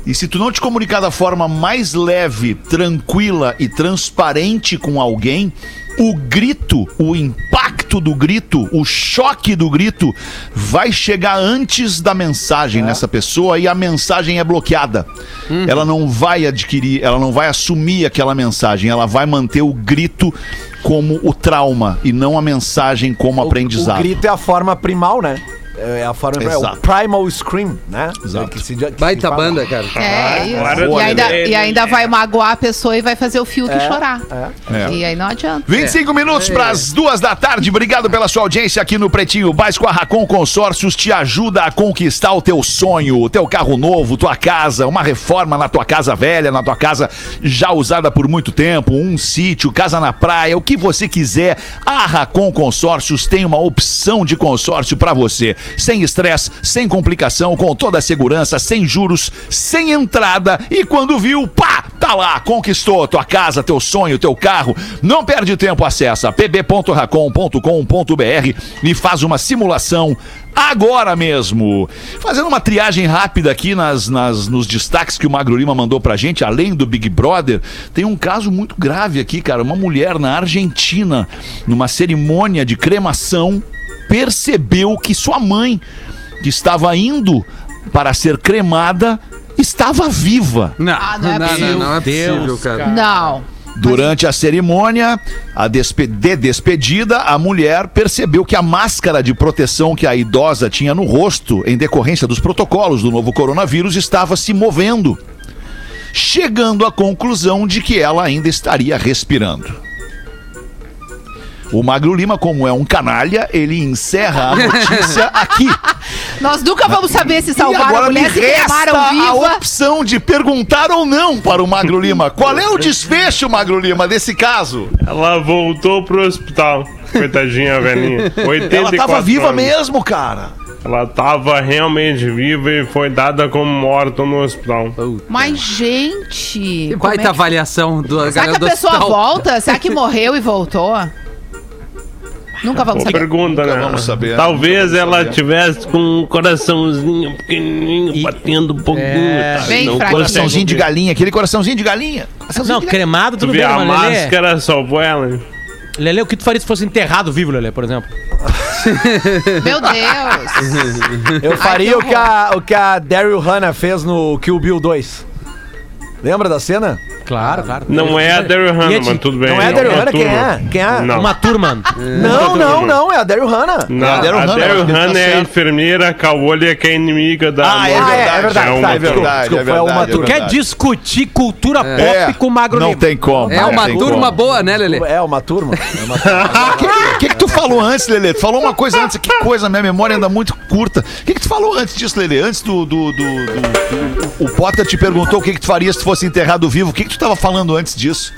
E se tu não te comunicar da forma mais leve, tranquila e transparente com alguém, o grito, o impacto do grito, o choque do grito vai chegar antes da mensagem nessa pessoa e a mensagem é bloqueada. Ela não vai adquirir, ela não vai assumir aquela mensagem, ela vai manter o grito como o trauma e não a mensagem como aprendizado. O grito é a forma primal, né? É a forma é o primal scream, né? Exato. É que se- que Baita fala. banda, cara. É. Agora E ainda, e ainda vai magoar a pessoa e vai fazer o Fiuk É, chorar. É. E aí não adianta. 25 minutos para as duas da tarde. Obrigado pela sua audiência aqui no Pretinho Básico. A Racon Consórcios te ajuda a conquistar o teu sonho, o teu carro novo, tua casa, uma reforma na tua casa velha, na tua casa já usada por muito tempo, um sítio, casa na praia, o que você quiser. A Racon Consórcios tem uma opção de consórcio para você, sem estresse, sem complicação, com toda a segurança, sem juros, sem entrada e quando viu, pá, tá lá, conquistou tua casa, teu sonho, teu carro. Não perde tempo, acessa pb.racon.com.br e faz uma simulação agora mesmo. Fazendo uma triagem rápida aqui nas, nas- nos destaques que o Magro Lima mandou pra gente, além do Big Brother, tem um caso muito grave aqui, cara. Uma mulher na Argentina, numa cerimônia de cremação, percebeu que sua mãe, que estava indo para ser cremada, estava viva. Não, Ah, não é não, possível. não, não é possível, Deus, cara. Não. Durante a cerimônia a despe- de despedida, a mulher percebeu que a máscara de proteção que a idosa tinha no rosto, em decorrência dos protocolos do novo coronavírus, estava se movendo, chegando à conclusão de que ela ainda estaria respirando. O Magro Lima, como é um canalha, ele encerra a notícia aqui. Nós nunca vamos saber se salvaram a agora me mulher, se resta a opção de perguntar ou não para o Magro Lima. Qual é o desfecho, Magro Lima, desse caso? Ela voltou pro hospital. Coitadinha, velhinha. 84 Ela estava viva anos. mesmo, cara. Ela tava realmente viva e foi dada como morta no hospital. Mas, gente. como é Baita que- avaliação do Será que a pessoa hospital. volta? Será que morreu e voltou? Nunca vamos saber. pergunta, Nunca né? vamos saber, Talvez nunca vamos ela saber. tivesse com um coraçãozinho pequenininho, batendo um pouquinho. É. tá? Bem Não consegue Coraçãozinho de galinha, aquele coraçãozinho de galinha. Coraçãozinho Não, de galinha. cremado Tu tudo vê bem, a Lelê, máscara salvou ela. Lelê, o que tu faria se fosse enterrado vivo, Lelê, por exemplo? Meu Deus. Eu faria que o, que a, o que a Daryl Hannah fez no Kill Bill 2. Lembra da cena? Claro, claro. Não é a Daryl Hannah, mas tudo bem. Não é a uma Daryl Hannah? Quem é? Quem é? Não. Uma turma. Não, não, não, é a Daryl Hannah. Não, a Daryl a Hannah, Daryl tá Hannah é a enfermeira Caolha que é inimiga da. Ah, é Ah, Morgan. é, é verdade. É uma tá, é turma. verdade. Uma verdade, é turma. Quer verdade. discutir cultura pop É, com o Magro não tem como. É uma turma como. boa, né, Lelê? É uma turma. É uma turma. O que, que tu falou antes, Lelê? Tu falou uma coisa antes. Que coisa, minha memória anda muito curta. O que, que tu falou antes disso, Lelê? Antes do, do, do- do- do- O Potter te perguntou o que, que tu faria se tu fosse enterrado vivo. O que, que tu tava falando antes disso?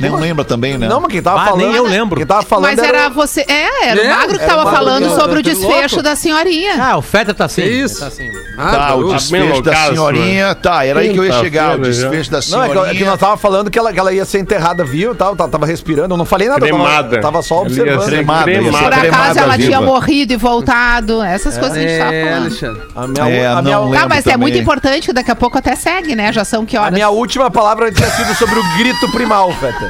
Nem lembra também, né? Não, mas quem tava Ah, falando. nem eu lembro. Quem tava falando Mas era você. É, era É, o Magro que era o tava Magro falando que- sobre o tá desfecho louco? da senhorinha. Ah, o Feta tá assim. Isso. Tá assim. Ah, Tá, o louco. desfecho da senhorinha. Tá, era aí que eu ia chegar. O desfecho da Não, é que, senhorinha. é que nós tava falando que ela, que ela ia ser enterrada viva e tal, tava, tava respirando. Eu não falei nada, tava, Cremada. eu tava só observando. ser Cremada, ser Por cremada. acaso cremada ela tinha morrido e voltado. Essas coisas que a gente tava É, falando. Alexandre. A minha, É, a minha, Tá, mas é muito importante que daqui a pouco até segue, né? Já são que a horas? minha última palavra tinha sido sobre o grito primal, Feta.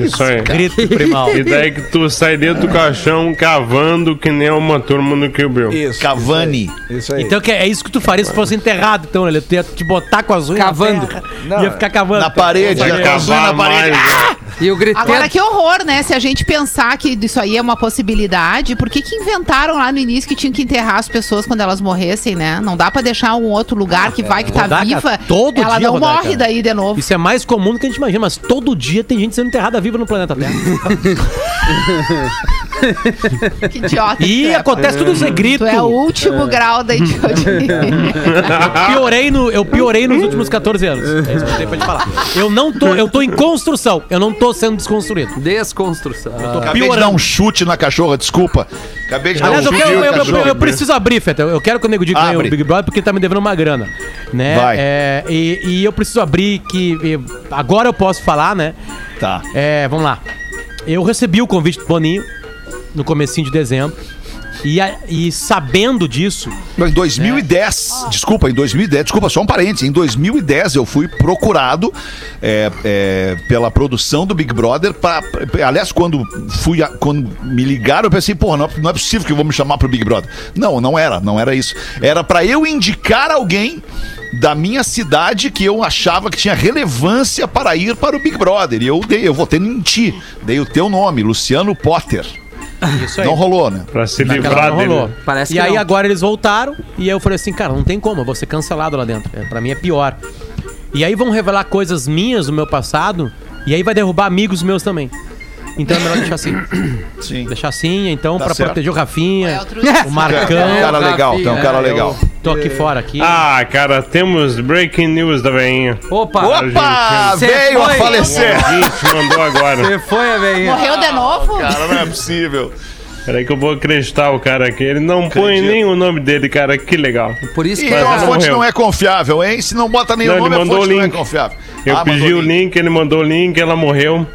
Isso aí. Grito primal. E daí que tu sai dentro do caixão cavando que nem uma turma no Kill Bill. Isso. Cavani. Isso aí. Então que é isso que tu faria se fosse enterrado, então, Lelê. Tu ia te botar com as unhas. na Cavando. terra, Não, ia ficar cavando. Na parede, já casou cavar na parede. mais. né? E o griteiro. Agora, que horror, né? Se a gente pensar que isso aí é uma possibilidade, por que que inventaram lá no início que tinham que enterrar as pessoas quando elas morressem, né? Não dá pra deixar um outro lugar que vai que tá Rodaica, viva, todo ela dia, não Rodaica. morre daí de novo. Isso é mais comum do que a gente imagina, mas todo dia tem gente sendo enterrada viva no planeta Terra. Que idiota. E é. acontece tudo isso, é grito. Tu é o último grau da idiotia. piorei no, eu piorei nos últimos 14 anos. É isso que eu tenho pra te falar. Eu não tô, eu tô em construção, eu não tô sendo desconstruído. Desconstrução. Tô Acabei de dar um chute na cachorra, desculpa. Acabei de dar Aliás, um eu, chute eu, eu- cachorra. eu preciso abrir, Feta. Eu quero que o Nego Di ganhe o Big Brother porque ele tá me devendo uma grana. Né? Vai. É, e, e eu preciso abrir que. eu- agora eu posso falar, né? Tá. É, vamos lá. Eu recebi o convite do Boninho no comecinho de dezembro. E, a- e sabendo disso, Em 2010, desculpa, em 2010, desculpa, só um parênteses. Em 2010 eu fui procurado é, é, pela produção do Big Brother. Pra, pra- aliás, quando, fui a- quando me ligaram, eu pensei, porra, não, é- não é possível que eu vou me chamar pro Big Brother. Não, não era, não era isso. Era pra eu indicar alguém da minha cidade que eu achava que tinha relevância para ir para o Big Brother. E eu dei, eu votei em ti. Dei o teu nome, Luciano Potter. Isso aí. Não rolou, né? Pra se Naquela livrar não dele. rolou. Parece e que aí não. agora eles voltaram e aí eu falei assim, cara, não tem como, eu vou ser cancelado lá dentro. É, pra mim é pior. E aí vão revelar coisas minhas do meu passado e aí vai derrubar amigos meus também. Então é melhor deixar assim. Sim. Deixar assim, então, Tá pra certo. proteger o É Rafinha, outro- o Marcão. Um cara legal, tem um cara É, legal. eu Tô aqui fora aqui. Ah, cara, temos breaking news da veinha. Opa! Opa! Veio a foi. O falecer! ouvinte mandou agora. Você foi, velho. Morreu de novo? Cara, não é possível. Peraí que eu vou acreditar o cara aqui. Ele não põe Acredito. nem o nome dele, cara. Que legal. Por isso que E a fonte morreu. não é confiável, hein? Se não bota nenhum Não, ele nome, a mandou fonte o não é link. confiável. Eu Ah, pedi o link, ele mandou o link, ela morreu.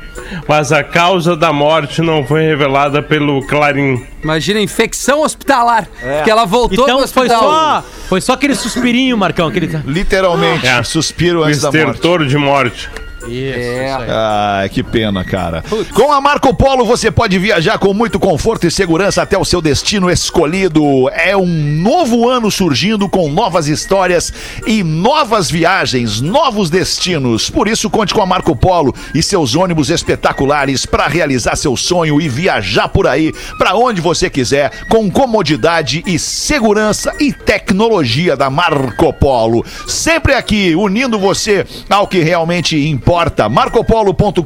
Mas a causa da morte não foi revelada pelo Clarim. Imagina, infecção hospitalar. Que ela voltou então foi hospital. só, foi só aquele suspirinho, Marcão. Aquele... Literalmente, É. suspiro antes da morte. estertor de morte. Isso, É. isso. Ah, que pena, cara. Com a Marco Polo você pode viajar com muito conforto e segurança até o seu destino escolhido. É um novo ano surgindo com novas histórias e novas viagens, novos destinos. Por isso, conte com a Marco Polo e seus ônibus espetaculares para realizar seu sonho e viajar por aí para onde você quiser, com comodidade e segurança e tecnologia da Marco Polo. Sempre aqui, unindo você ao que realmente importa. marcopolo.com.br.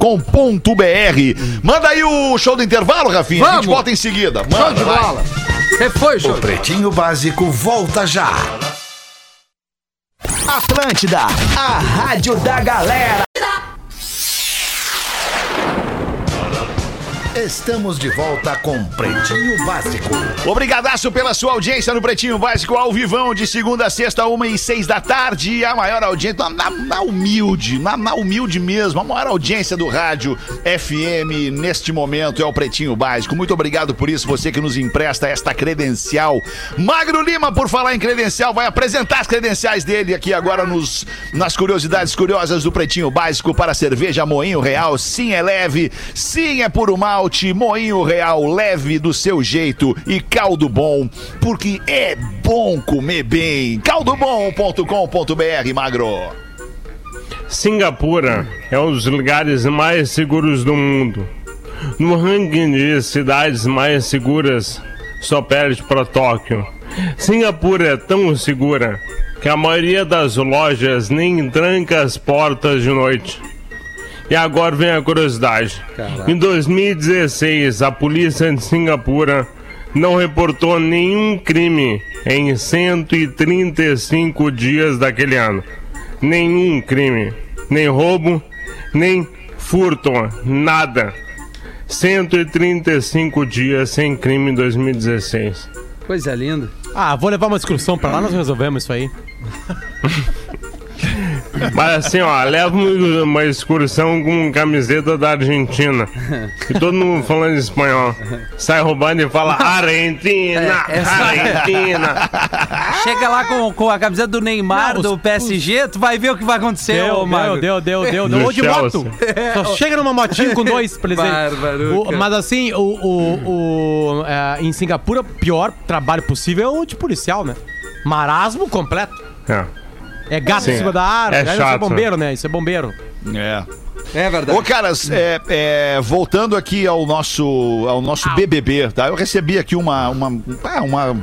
Manda aí o show do intervalo, Rafinha. A gente Vamos. volta em seguida. Manda, Show de vai. bola. Você foi, show. Pretinho Básico volta já. Atlântida, a rádio da galera. Estamos de volta com Pretinho Básico. Obrigadaço pela sua audiência no Pretinho Básico ao vivão de segunda a sexta, uma e seis da tarde. A maior audiência, na, na humilde, na, na humilde mesmo, a maior audiência do rádio FM neste momento é o Pretinho Básico. Muito obrigado por isso, você que nos empresta esta credencial. Magro Lima, por falar em credencial, vai apresentar as credenciais dele aqui agora nos, nas curiosidades curiosas do Pretinho Básico para cerveja Moinho Real. Sim, é leve, sim, é puro malte. Malte, moinho real, leve do seu jeito e caldo bom, porque é bom comer bem. caldobom.com.br, magro. Singapura é um dos lugares mais seguros do mundo. No ranking de cidades mais seguras, só perde para Tóquio. Singapura é tão segura que a maioria das lojas nem tranca as portas de noite. E agora vem a curiosidade. Em 2016, a polícia de Singapura não reportou nenhum crime em 135 dias daquele ano. Nenhum crime. Nem roubo, nem furto. Nada. 135 dias sem crime em 2016. Coisa linda. Ah, vou levar uma excursão pra lá, nós resolvemos isso aí. Mas assim, ó, leva uma excursão com camiseta da Argentina. E todo mundo falando espanhol. Sai roubando e fala Argentina, É, essa- Argentina. Chega lá com, com a camiseta do Neymar, Não, os- do PSG, tu vai ver o que vai acontecer, Deu, ô deu, Magro. deu, deu, deu, deu. Ou de Chelsea. moto. Só chega numa motinho com dois O- cara. Mas assim, o, o, o, é, em Singapura, o pior trabalho possível é o de policial, né? Marasmo completo. É. É gato Sim, em cima da árvore. é Isso é chato, bombeiro, né? Isso é bombeiro. É. É verdade. Ô, caras, é, é, voltando aqui ao nosso, ao nosso BBB, tá? Eu recebi aqui uma, uma, ah, uma-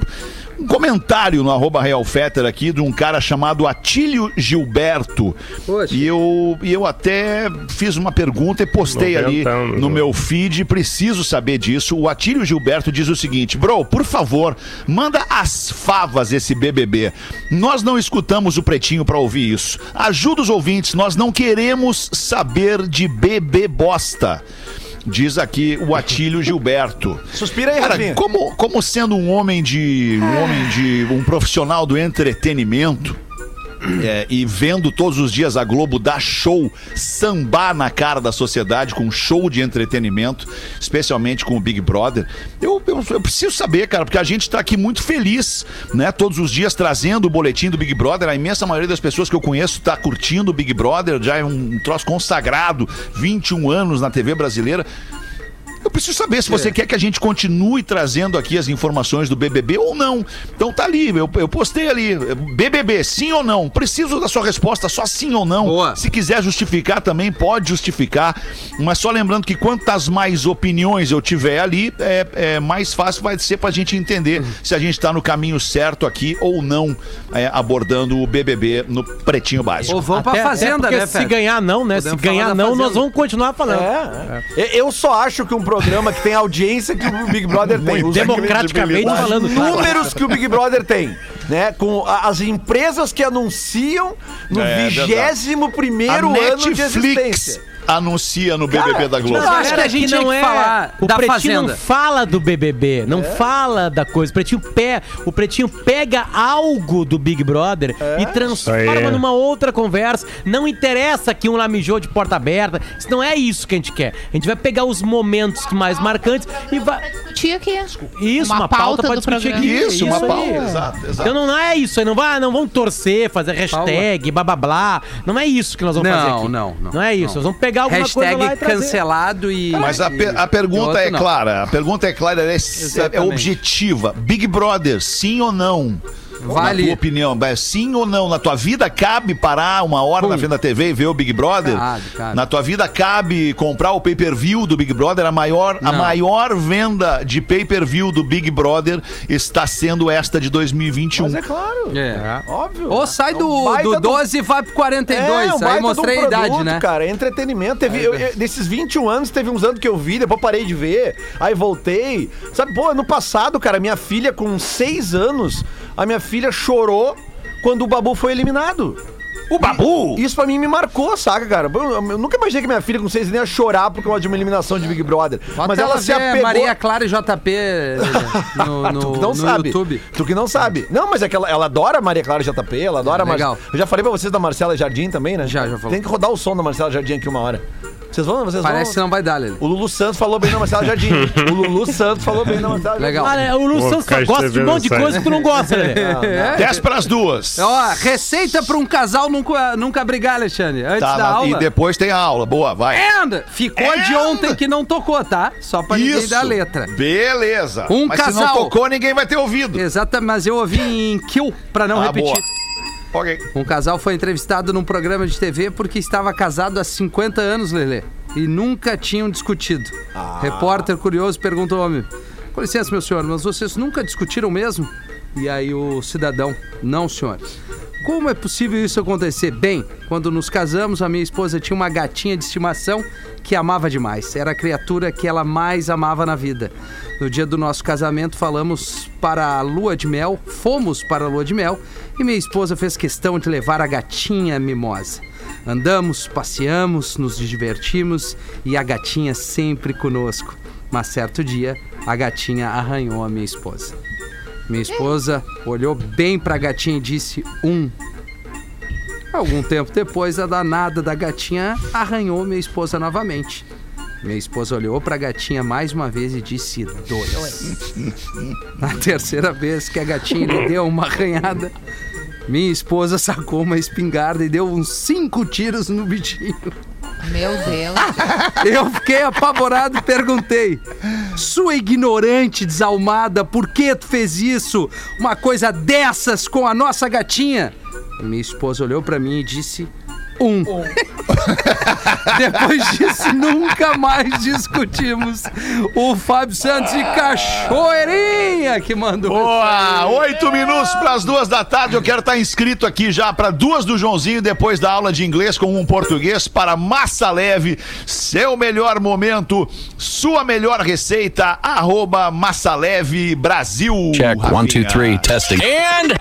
um comentário no arroba Real Fetter aqui de um cara chamado Atílio Gilberto. Poxa. E eu, e eu até fiz uma pergunta e postei ali 90 anos, no né? meu feed, preciso saber disso. O Atílio Gilberto diz o seguinte: Bro, por favor, manda as favas esse BBB. Nós não escutamos o Pretinho pra ouvir isso. Ajuda os ouvintes, nós não queremos saber de bebê bosta. Diz aqui o Atílio Gilberto. Suspira aí, Cara, Rafinha. como, como sendo um homem de. um homem de. um profissional do entretenimento. É, e vendo todos os dias a Globo dar show, sambar na cara da sociedade com um show de entretenimento, especialmente com o Big Brother. Eu, eu, eu preciso saber, cara, porque a gente tá aqui muito feliz, né? Todos os dias trazendo o boletim do Big Brother. A imensa maioria das pessoas que eu conheço tá curtindo o Big Brother, já é um troço consagrado, 21 anos na TV brasileira. Eu preciso saber se você quer que a gente continue trazendo aqui as informações do BBB ou não. Então tá ali, eu, eu postei ali. BBB, sim ou não? Preciso da sua resposta, só sim ou não. Boa. Se quiser justificar também, pode justificar. Mas só lembrando que quantas mais opiniões eu tiver ali, é, é mais fácil vai ser pra gente entender se a gente tá no caminho certo aqui ou não, é, abordando o BBB no Pretinho Básico. Ou vão Até- pra até fazenda, né, Se ganhar não, né? Podemos se ganhar não, Fazenda. nós vamos continuar falando. É, é. Eu só acho que um programa que tem a audiência que o Big Brother tem. os- Democraticamente os falando, claro. números que o Big Brother tem, né? Com a- as empresas que anunciam no É, vigésimo A primeiro ano de Netflix existência. Anuncia no BBB Cara, da Globo. Eu acho que a gente que falar o da Pretinho Fazenda. não fala do BBB, não fala da coisa. O Pretinho, pe... o Pretinho pega algo do Big Brother e transforma Isso numa outra conversa. Não interessa que um lá mijou de porta aberta. Isso não é isso que a gente quer. A gente vai pegar os momentos mais marcantes e vai... Discutir aqui. Isso, uma, Uma pauta, pauta pra discutir programa. aqui. Isso, uma aí. pauta, exato, exato. Então não é isso aí, não, vai, não vão torcer, fazer hashtag, blá blá blá. Não é isso que nós vamos Não, fazer aqui. não, não, Não é isso, não. nós vamos pegar alguma coisa lá Hashtag e trazer. cancelado e. Mas a, pe- a pergunta é não. clara. A pergunta é clara, é, é objetiva. Big Brother, sim ou não? Vale. Na tua opinião, é sim ou não? Na tua vida cabe parar uma hora na frente da TV e ver o Big Brother? Cabe, cabe. Na tua vida cabe comprar o pay-per-view do Big Brother? A maior, a maior venda de pay-per-view do Big Brother está sendo esta de 2021. Mas é claro. É. Óbvio. Ou sai É um do, do de um- 12 e vai pro 42. um aí mostrei de a um idade, produto, né? cara, é entretenimento. Teve, eu, eu- nesses 21 anos, teve uns anos que eu vi, depois parei de ver, aí voltei. Sabe, pô, ano passado, cara, minha filha com 6 anos, a minha filha chorou quando o Babu foi eliminado. O Babu! Isso pra mim me marcou, saca, cara? Eu, eu nunca imaginei que minha filha com 6 anos ia chorar por causa de uma eliminação de Big Brother. Bota Mas ela se ver apegou... Maria Clara e JP no, no, tu que não no sabe. YouTube. Tu que não sabe. Não, mas é que ela, ela adora Maria Clara JP, ela adora É, Mar- legal. Eu já falei pra vocês da Marcela Jardim também, né? Já, já falou. Tem que rodar o som da Marcela Jardim aqui uma hora. Vocês vão? Vocês Parece que vão? não vai dar, Lelê. O Lulu Santos falou bem na Marcela Jardim. o Lulu Santos falou bem na Marcela Jardim. Legal. Cara, o Lu Vou Santos só gosta de um monte de coisa que tu não gosta, né? 10 pras duas. Ó, receita pra um casal nunca, nunca brigar, Alexandre. Antes Tá, da aula. E depois tem a aula. Boa, vai. And ficou a de ontem que não tocou, tá? Só pra ninguém Isso. dar a letra. Beleza. Um mas se casal. não tocou, ninguém vai ter ouvido. Exatamente, mas eu ouvi em kill pra não Ah, repetir. boa. Ok. Um casal foi entrevistado num programa de TV porque estava casado há 50 anos, Lelê. E nunca tinham discutido. Repórter curioso perguntou ao homem: Com licença, meu senhor, mas vocês nunca discutiram mesmo? E aí o cidadão: Não, senhor. Como é possível isso acontecer? Bem, quando nos casamos, a minha esposa tinha uma gatinha de estimação que amava demais. Era a criatura que ela mais amava na vida. No dia do nosso casamento, falamos para a lua de mel, fomos para a lua de mel, e minha esposa fez questão de levar a gatinha mimosa. Andamos, passeamos, nos divertimos e a gatinha sempre conosco. Mas certo dia, a gatinha arranhou a minha esposa. Minha esposa olhou bem pra gatinha e disse: Um. Algum tempo depois, a danada da gatinha arranhou minha esposa novamente. Minha esposa olhou pra gatinha mais uma vez e disse: Dois. Na terceira vez que a gatinha lhe deu uma arranhada, minha esposa sacou uma espingarda e deu uns cinco tiros no bichinho. Meu Deus. Eu fiquei apavorado e perguntei: Sua ignorante desalmada, por que tu fez isso? Uma coisa dessas com a nossa gatinha? Minha esposa olhou pra mim e disse: Um. Depois disso, nunca mais discutimos. O Fábio Santos e Cachoeirinha que mandou. Boa! Oito minutos para as duas da tarde. Eu quero estar inscrito aqui já para duas do Joãozinho depois da aula de inglês com um português para Massa Leve. Seu melhor momento, sua melhor receita, arroba Massa Leve Brasil. Check, one, two, Rafinha. three, testing. And,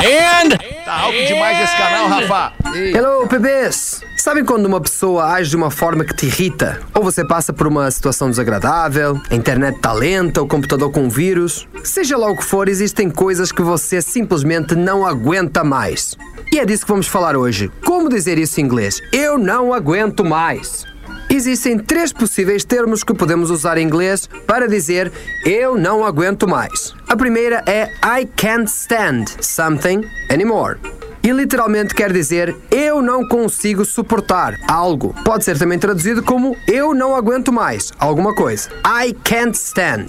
and, Tá alto demais esse canal, Rafa. Hello, bebês! Sabe quando uma pessoa age de uma forma que te irrita? Ou você passa por uma situação desagradável, a internet tá lenta, o computador com vírus? Seja lá o que for, existem coisas que você simplesmente não aguenta mais. E é disso que vamos falar hoje. Como dizer isso em inglês? Eu não aguento mais. Existem três possíveis termos que podemos usar em inglês para dizer eu não aguento mais. A primeira é I can't stand something anymore. E literalmente quer dizer eu não consigo suportar algo. Pode ser também traduzido como eu não aguento mais alguma coisa. I can't stand.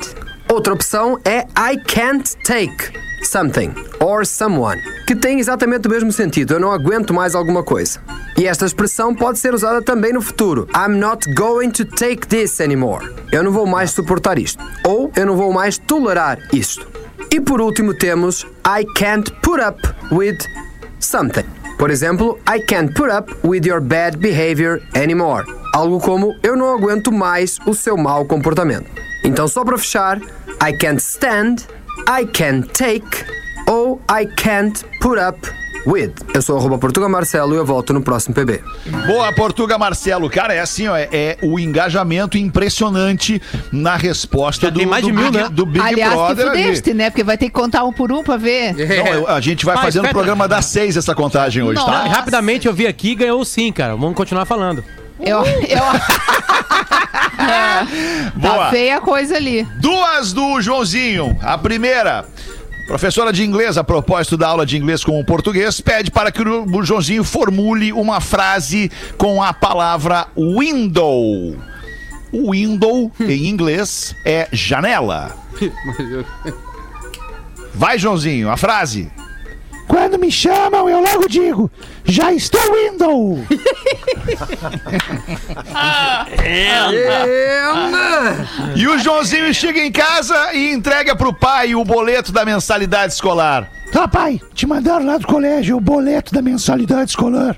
Outra opção é I can't take something or someone, que tem exatamente o mesmo sentido. Eu não aguento mais alguma coisa. E esta expressão pode ser usada também no futuro. I'm not going to take this anymore. Eu não vou mais suportar isto. Ou eu não vou mais tolerar isto. E por último temos I can't put up with something. Por exemplo, I can't put up with your bad behavior anymore. Algo como eu não aguento mais o seu mau comportamento. Então, só para fechar, I can't stand, I can't take ou I can't put up with. Eu sou arroba Portuga Marcelo e eu volto no próximo PB. Boa, Portuga Marcelo. Cara, é assim, ó, é, é o engajamento impressionante na resposta Já do, tem mais do de mil, Big, né? do Big Aliás, Brother. tu ali. fudeste, né? Porque vai ter que contar um por um pra ver. Não, eu- a gente vai fazer no espera. programa das seis essa contagem hoje, tá? Nossa. Rapidamente eu vi aqui e ganhou sim, cara. Vamos continuar falando. Eu, eu... Boa. Tá feia a coisa ali. Duas do Joãozinho. A primeira, professora de inglês, a propósito da aula de inglês com o português, pede para que o Joãozinho formule uma frase com a palavra window. Window, em inglês, é janela. Vai, Joãozinho, a frase. Quando me chamam, eu logo digo, já estou window. E o Joãozinho chega em casa e entrega pro pai o boleto da mensalidade escolar. Tá, pai, te mandaram lá do colégio o boleto da mensalidade escolar.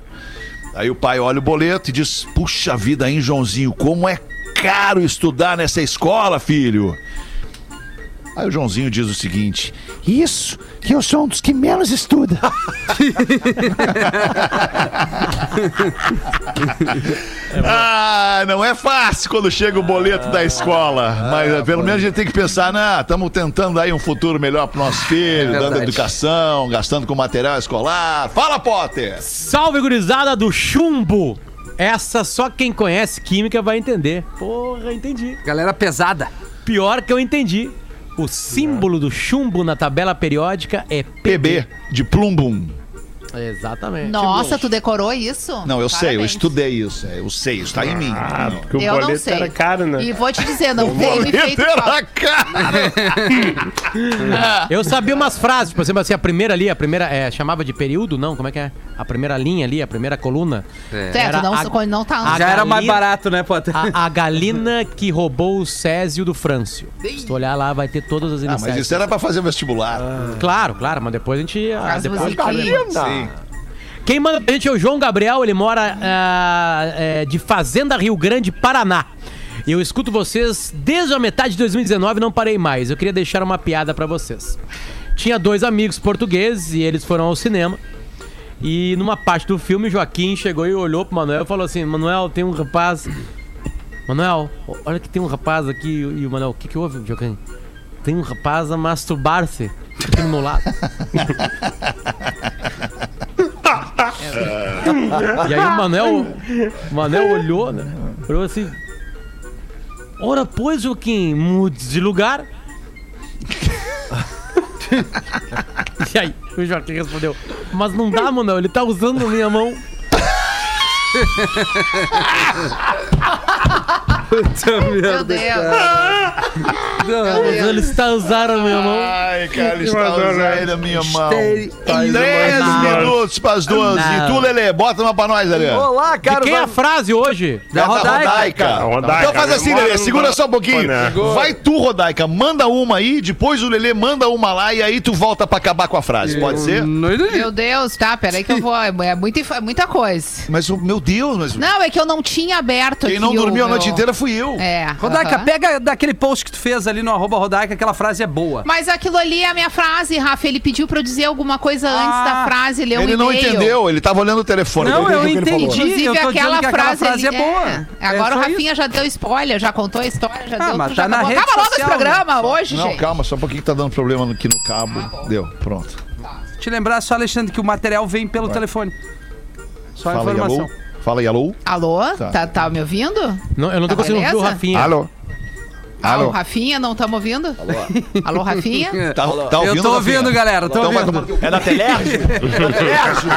Aí o pai olha o boleto e diz: Puxa vida, hein, Joãozinho, como é caro estudar nessa escola, filho. Aí o Joãozinho diz o seguinte: Isso, que eu sou um dos que menos estuda. ah, não é fácil quando chega o boleto da escola. Mas eh, pelo menos a gente tem que pensar, né? Estamos tentando aí um futuro melhor pro nosso filho, dando verdade. educação, gastando com material escolar. Fala, Potter! Salve, gurizada do chumbo! Essa só quem conhece química vai entender. Porra, entendi. Galera pesada. Pior que eu entendi. O símbolo do chumbo na tabela periódica é PB. PB, de plumbum. Exatamente. Nossa, tu decorou isso? Não, eu sei, eu Parabéns. estudei isso. é, Eu sei, isso tá em mim. Ah, porque o Eu não sei. era caro, né? E vou te dizer, não tem me feito era caro. Eu sabia umas frases, por exemplo, assim, a primeira ali, a primeira, é, chamava de período? Não, como é que é? A primeira linha ali, a primeira coluna. Certo, Era não, a- não tá a Já era mais barato, né, Potter? A, a galina que roubou o Césio do Frâncio. Se tu olhar lá, vai ter todas as Ah, iniciais. mas isso era pra fazer vestibular. Claro, claro, mas depois a gente... ah, depois... musiquinhas. Sim. Quem manda pra gente é o João Gabriel, ele mora é, de Fazenda Rio Grande, Paraná. Eu escuto vocês desde a metade de 2019 e não parei mais. Eu queria deixar uma piada pra vocês. Tinha dois amigos portugueses e eles foram ao cinema. E numa parte do filme, Joaquim chegou e olhou pro Manuel e falou assim: Manuel, tem um rapaz. Manuel, olha que tem um rapaz aqui. E o Manuel, o que, que houve, Joaquim? Tem um rapaz a masturbar-se aqui do meu lado. E aí o Manel, o Manel olhou, né? Olhou assim. Ora, pois, Joaquim, mude de lugar. e aí, o Joaquim respondeu: Mas não dá, Manel, ele tá usando a minha mão. Meu Deus. Mas ele está usando a minha mão. Ai, cara, ele está usando a minha mão. Três Não. minutos pras duas. Não. E tu, Lelê, bota uma pra nós, Lelê. Olá, De cara. quem é a frase hoje? É da Rodaica. Rodaica, Então faz assim, memória Lelê, não segura só um pouquinho. Né? Vai tu, Rodaica, manda uma aí, depois o Lelê manda uma lá e aí tu volta pra acabar com a frase, pode ser? Meu Deus, tá, peraí que eu vou. É muita, inf- é muita coisa. Mas, o meu Deus, mas Não, é que eu não tinha aberto quem aqui. não o dormiu a meu- noite inteira fui eu. É. Rodaica, pega daquele post que tu fez ali no arroba Rodaica, aquela frase é boa. Mas aquilo ali é a minha frase, Rafa. Ele pediu pra eu dizer alguma coisa antes Ah, da frase, ler um Ele não e-mail. entendeu, ele tava olhando o telefone. Não, eu entendi. falou. Inclusive, eu tô dizendo aquela, que aquela frase, frase ali, é boa. É Agora só o Rafinha já deu spoiler, já contou a história, já Ah, deu. mas já tá na rede Acaba logo esse programa hoje, Não, gente. calma, só um pouquinho que tá dando problema aqui no cabo. Deu, pronto. Te lembrar só, Alexandre, que o material vem pelo telefone. Só a Fala aí, informação. alô. Fala aí, alô. Alô? Tá. Tá, tá me ouvindo? Não, eu não tô Tá conseguindo ouvir o beleza? Rafinha. Alô. Ah, o Alô. Rafinha, não estamos ouvindo? Alô? Alô, Rafinha? Tá, tá ouvindo, eu tô Rafinha? ouvindo, galera. Tô Então ouvindo. É da Telerge? É da Telerge?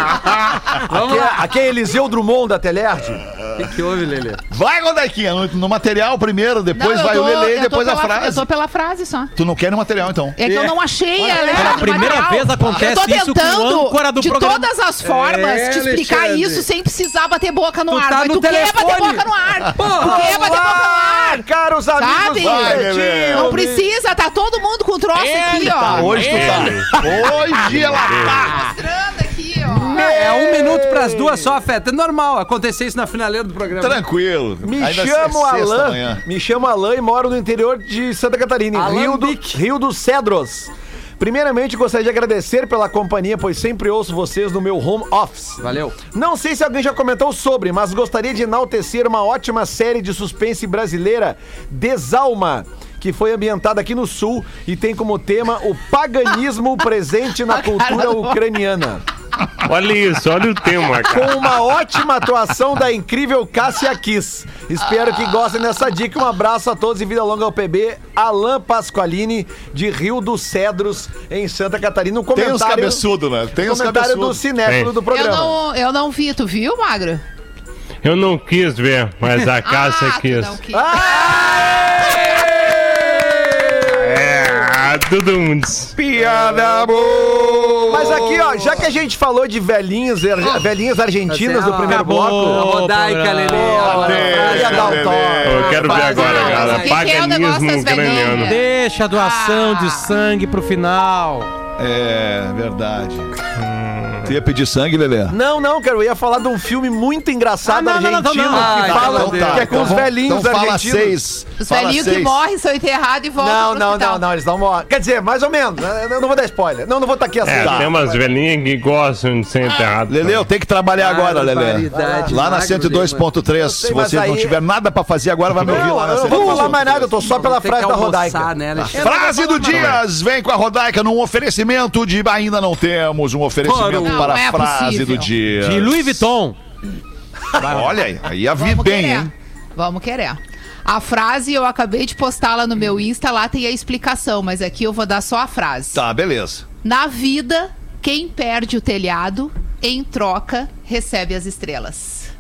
Aqui, é, aqui é Eliseu Drummond da Telerge. O que, que houve, Lelê? Vai, Rodaiquinha, no, no material primeiro, depois Não, vai tô- o Lelê e depois a pela- frase. Eu tô pela frase só. Tu não quer no material, então. É que eu não achei a letra Pela primeira material. vez acontece eu tô isso com o tentando, âncora do de programa. todas as formas, É, te explicar Alexandre. isso sem precisar bater boca no Tu ar. tá mas no tu quer bater telefone. boca no ar. Pô, tu quer bater boca no ar. caros amigos Vai, Lelê. Não precisa, tá todo mundo com troço aqui, Tá, ó. hoje tu tá. Hoje ela tá. Mostrando aqui, ó. É um minuto pras duas só, Feta. É normal acontecer isso na finaleira do programa. Tranquilo. Me Ainda é chamo sexta Alain. Me chamo Alain e moro no interior de Santa Catarina, em Rio, do. Rio dos Cedros. Primeiramente, gostaria de agradecer pela companhia, pois sempre ouço vocês no meu home office. Valeu. Não sei se alguém já comentou sobre, mas gostaria de enaltecer uma ótima série de suspense brasileira, Desalma, que foi ambientada aqui no Sul e tem como tema o paganismo presente na cultura ucraniana. Olha isso, olha o tema, cara. Com uma ótima atuação da incrível Cássia Kiss. Espero que gostem dessa dica. Um abraço a todos e vida longa ao PB. Alan Pasqualini, de Rio dos Cedros, em Santa Catarina. Um Tem comentário, uns cabeçudos, né? Tem uns comentário do cabeçudos. cinéfilo Tem. do Eu programa. não, eu não vi, tu viu, Magro? Eu não quis ver, mas a Cássia ah, tu quis. não quis. Mundo. Piada boa. Mas aqui, ó, já que a gente falou de velhinhas, er- velhinhas argentinas no primeiro Acabou. bloco. A Rodaica. Lelê. Ia dar Lelê. toque. Eu quero ver agora, cara. o o Paganismo ucraniano. Deixa a doação de sangue pro final. É, verdade. Tu ia pedir sangue, Lelê? Não, não, cara, eu ia falar de um filme muito engraçado Ah, não, não, não, argentino não, não. que Ai, fala meu Deus. que é com os vamos- velhinhos então fala argentinos. seis. Os Fala velhinhos que seis. morrem são enterrados e voltam Não, pro não, hospital. não, não, eles não morrem. Quer dizer, mais ou menos. né? Eu não vou dar spoiler. Não, não vou estar aqui assim. É, tem umas velhinhas que gostam de ser enterradas. Lelê, eu tenho que trabalhar agora, Lelê. Barbaridade, Lá na magro, 102.3. Se mas você não aí- tiver nada pra fazer agora, vai me ouvir Não, lá na eu não vou falar mais 102.3. nada, eu tô só pela Tem que frase da almoçar, Rodaica. né, Alexandre? Frase do Dias vem com a Rodaica num oferecimento de ainda não temos um oferecimento Não, para é a frase possível. do dia. De Louis Vuitton. Olha aí, aí ia vir Vamos bem, querer. hein? Vamos querer. A frase eu acabei de postá lá no meu Insta, lá tem a explicação, mas aqui eu vou dar só a frase. Tá, beleza. Na vida, quem perde o telhado, em troca, recebe as estrelas.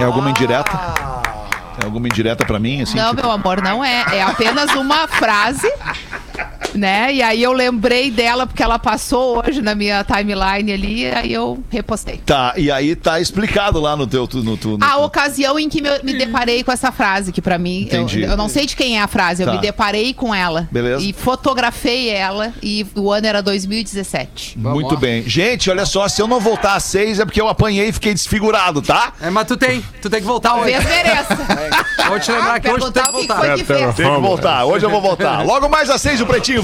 É alguma indireta? É alguma indireta pra mim, assim? não, tipo- meu amor, não é. É apenas uma frase, né? E aí eu lembrei dela porque ela passou hoje na minha timeline ali, aí eu repostei. Tá, e aí tá explicado lá no teu... No, tu- no, A ocasião em que me, me deparei com essa frase, que pra mim, eu, Entendi. eu não sei de quem é a frase, eu Tá. me deparei com ela. Beleza. E fotografei ela, e o ano era 2017. Muito bem. Gente, olha só, se eu não voltar às seis é porque eu apanhei e fiquei desfigurado, tá? É, mas tu tem, tu tem que voltar hoje. Talvez mereça. Vou te lembrar que hoje tu tem que que voltar. que fez. Tem que voltar, hoje eu vou voltar. Logo mais às seis o Pretinho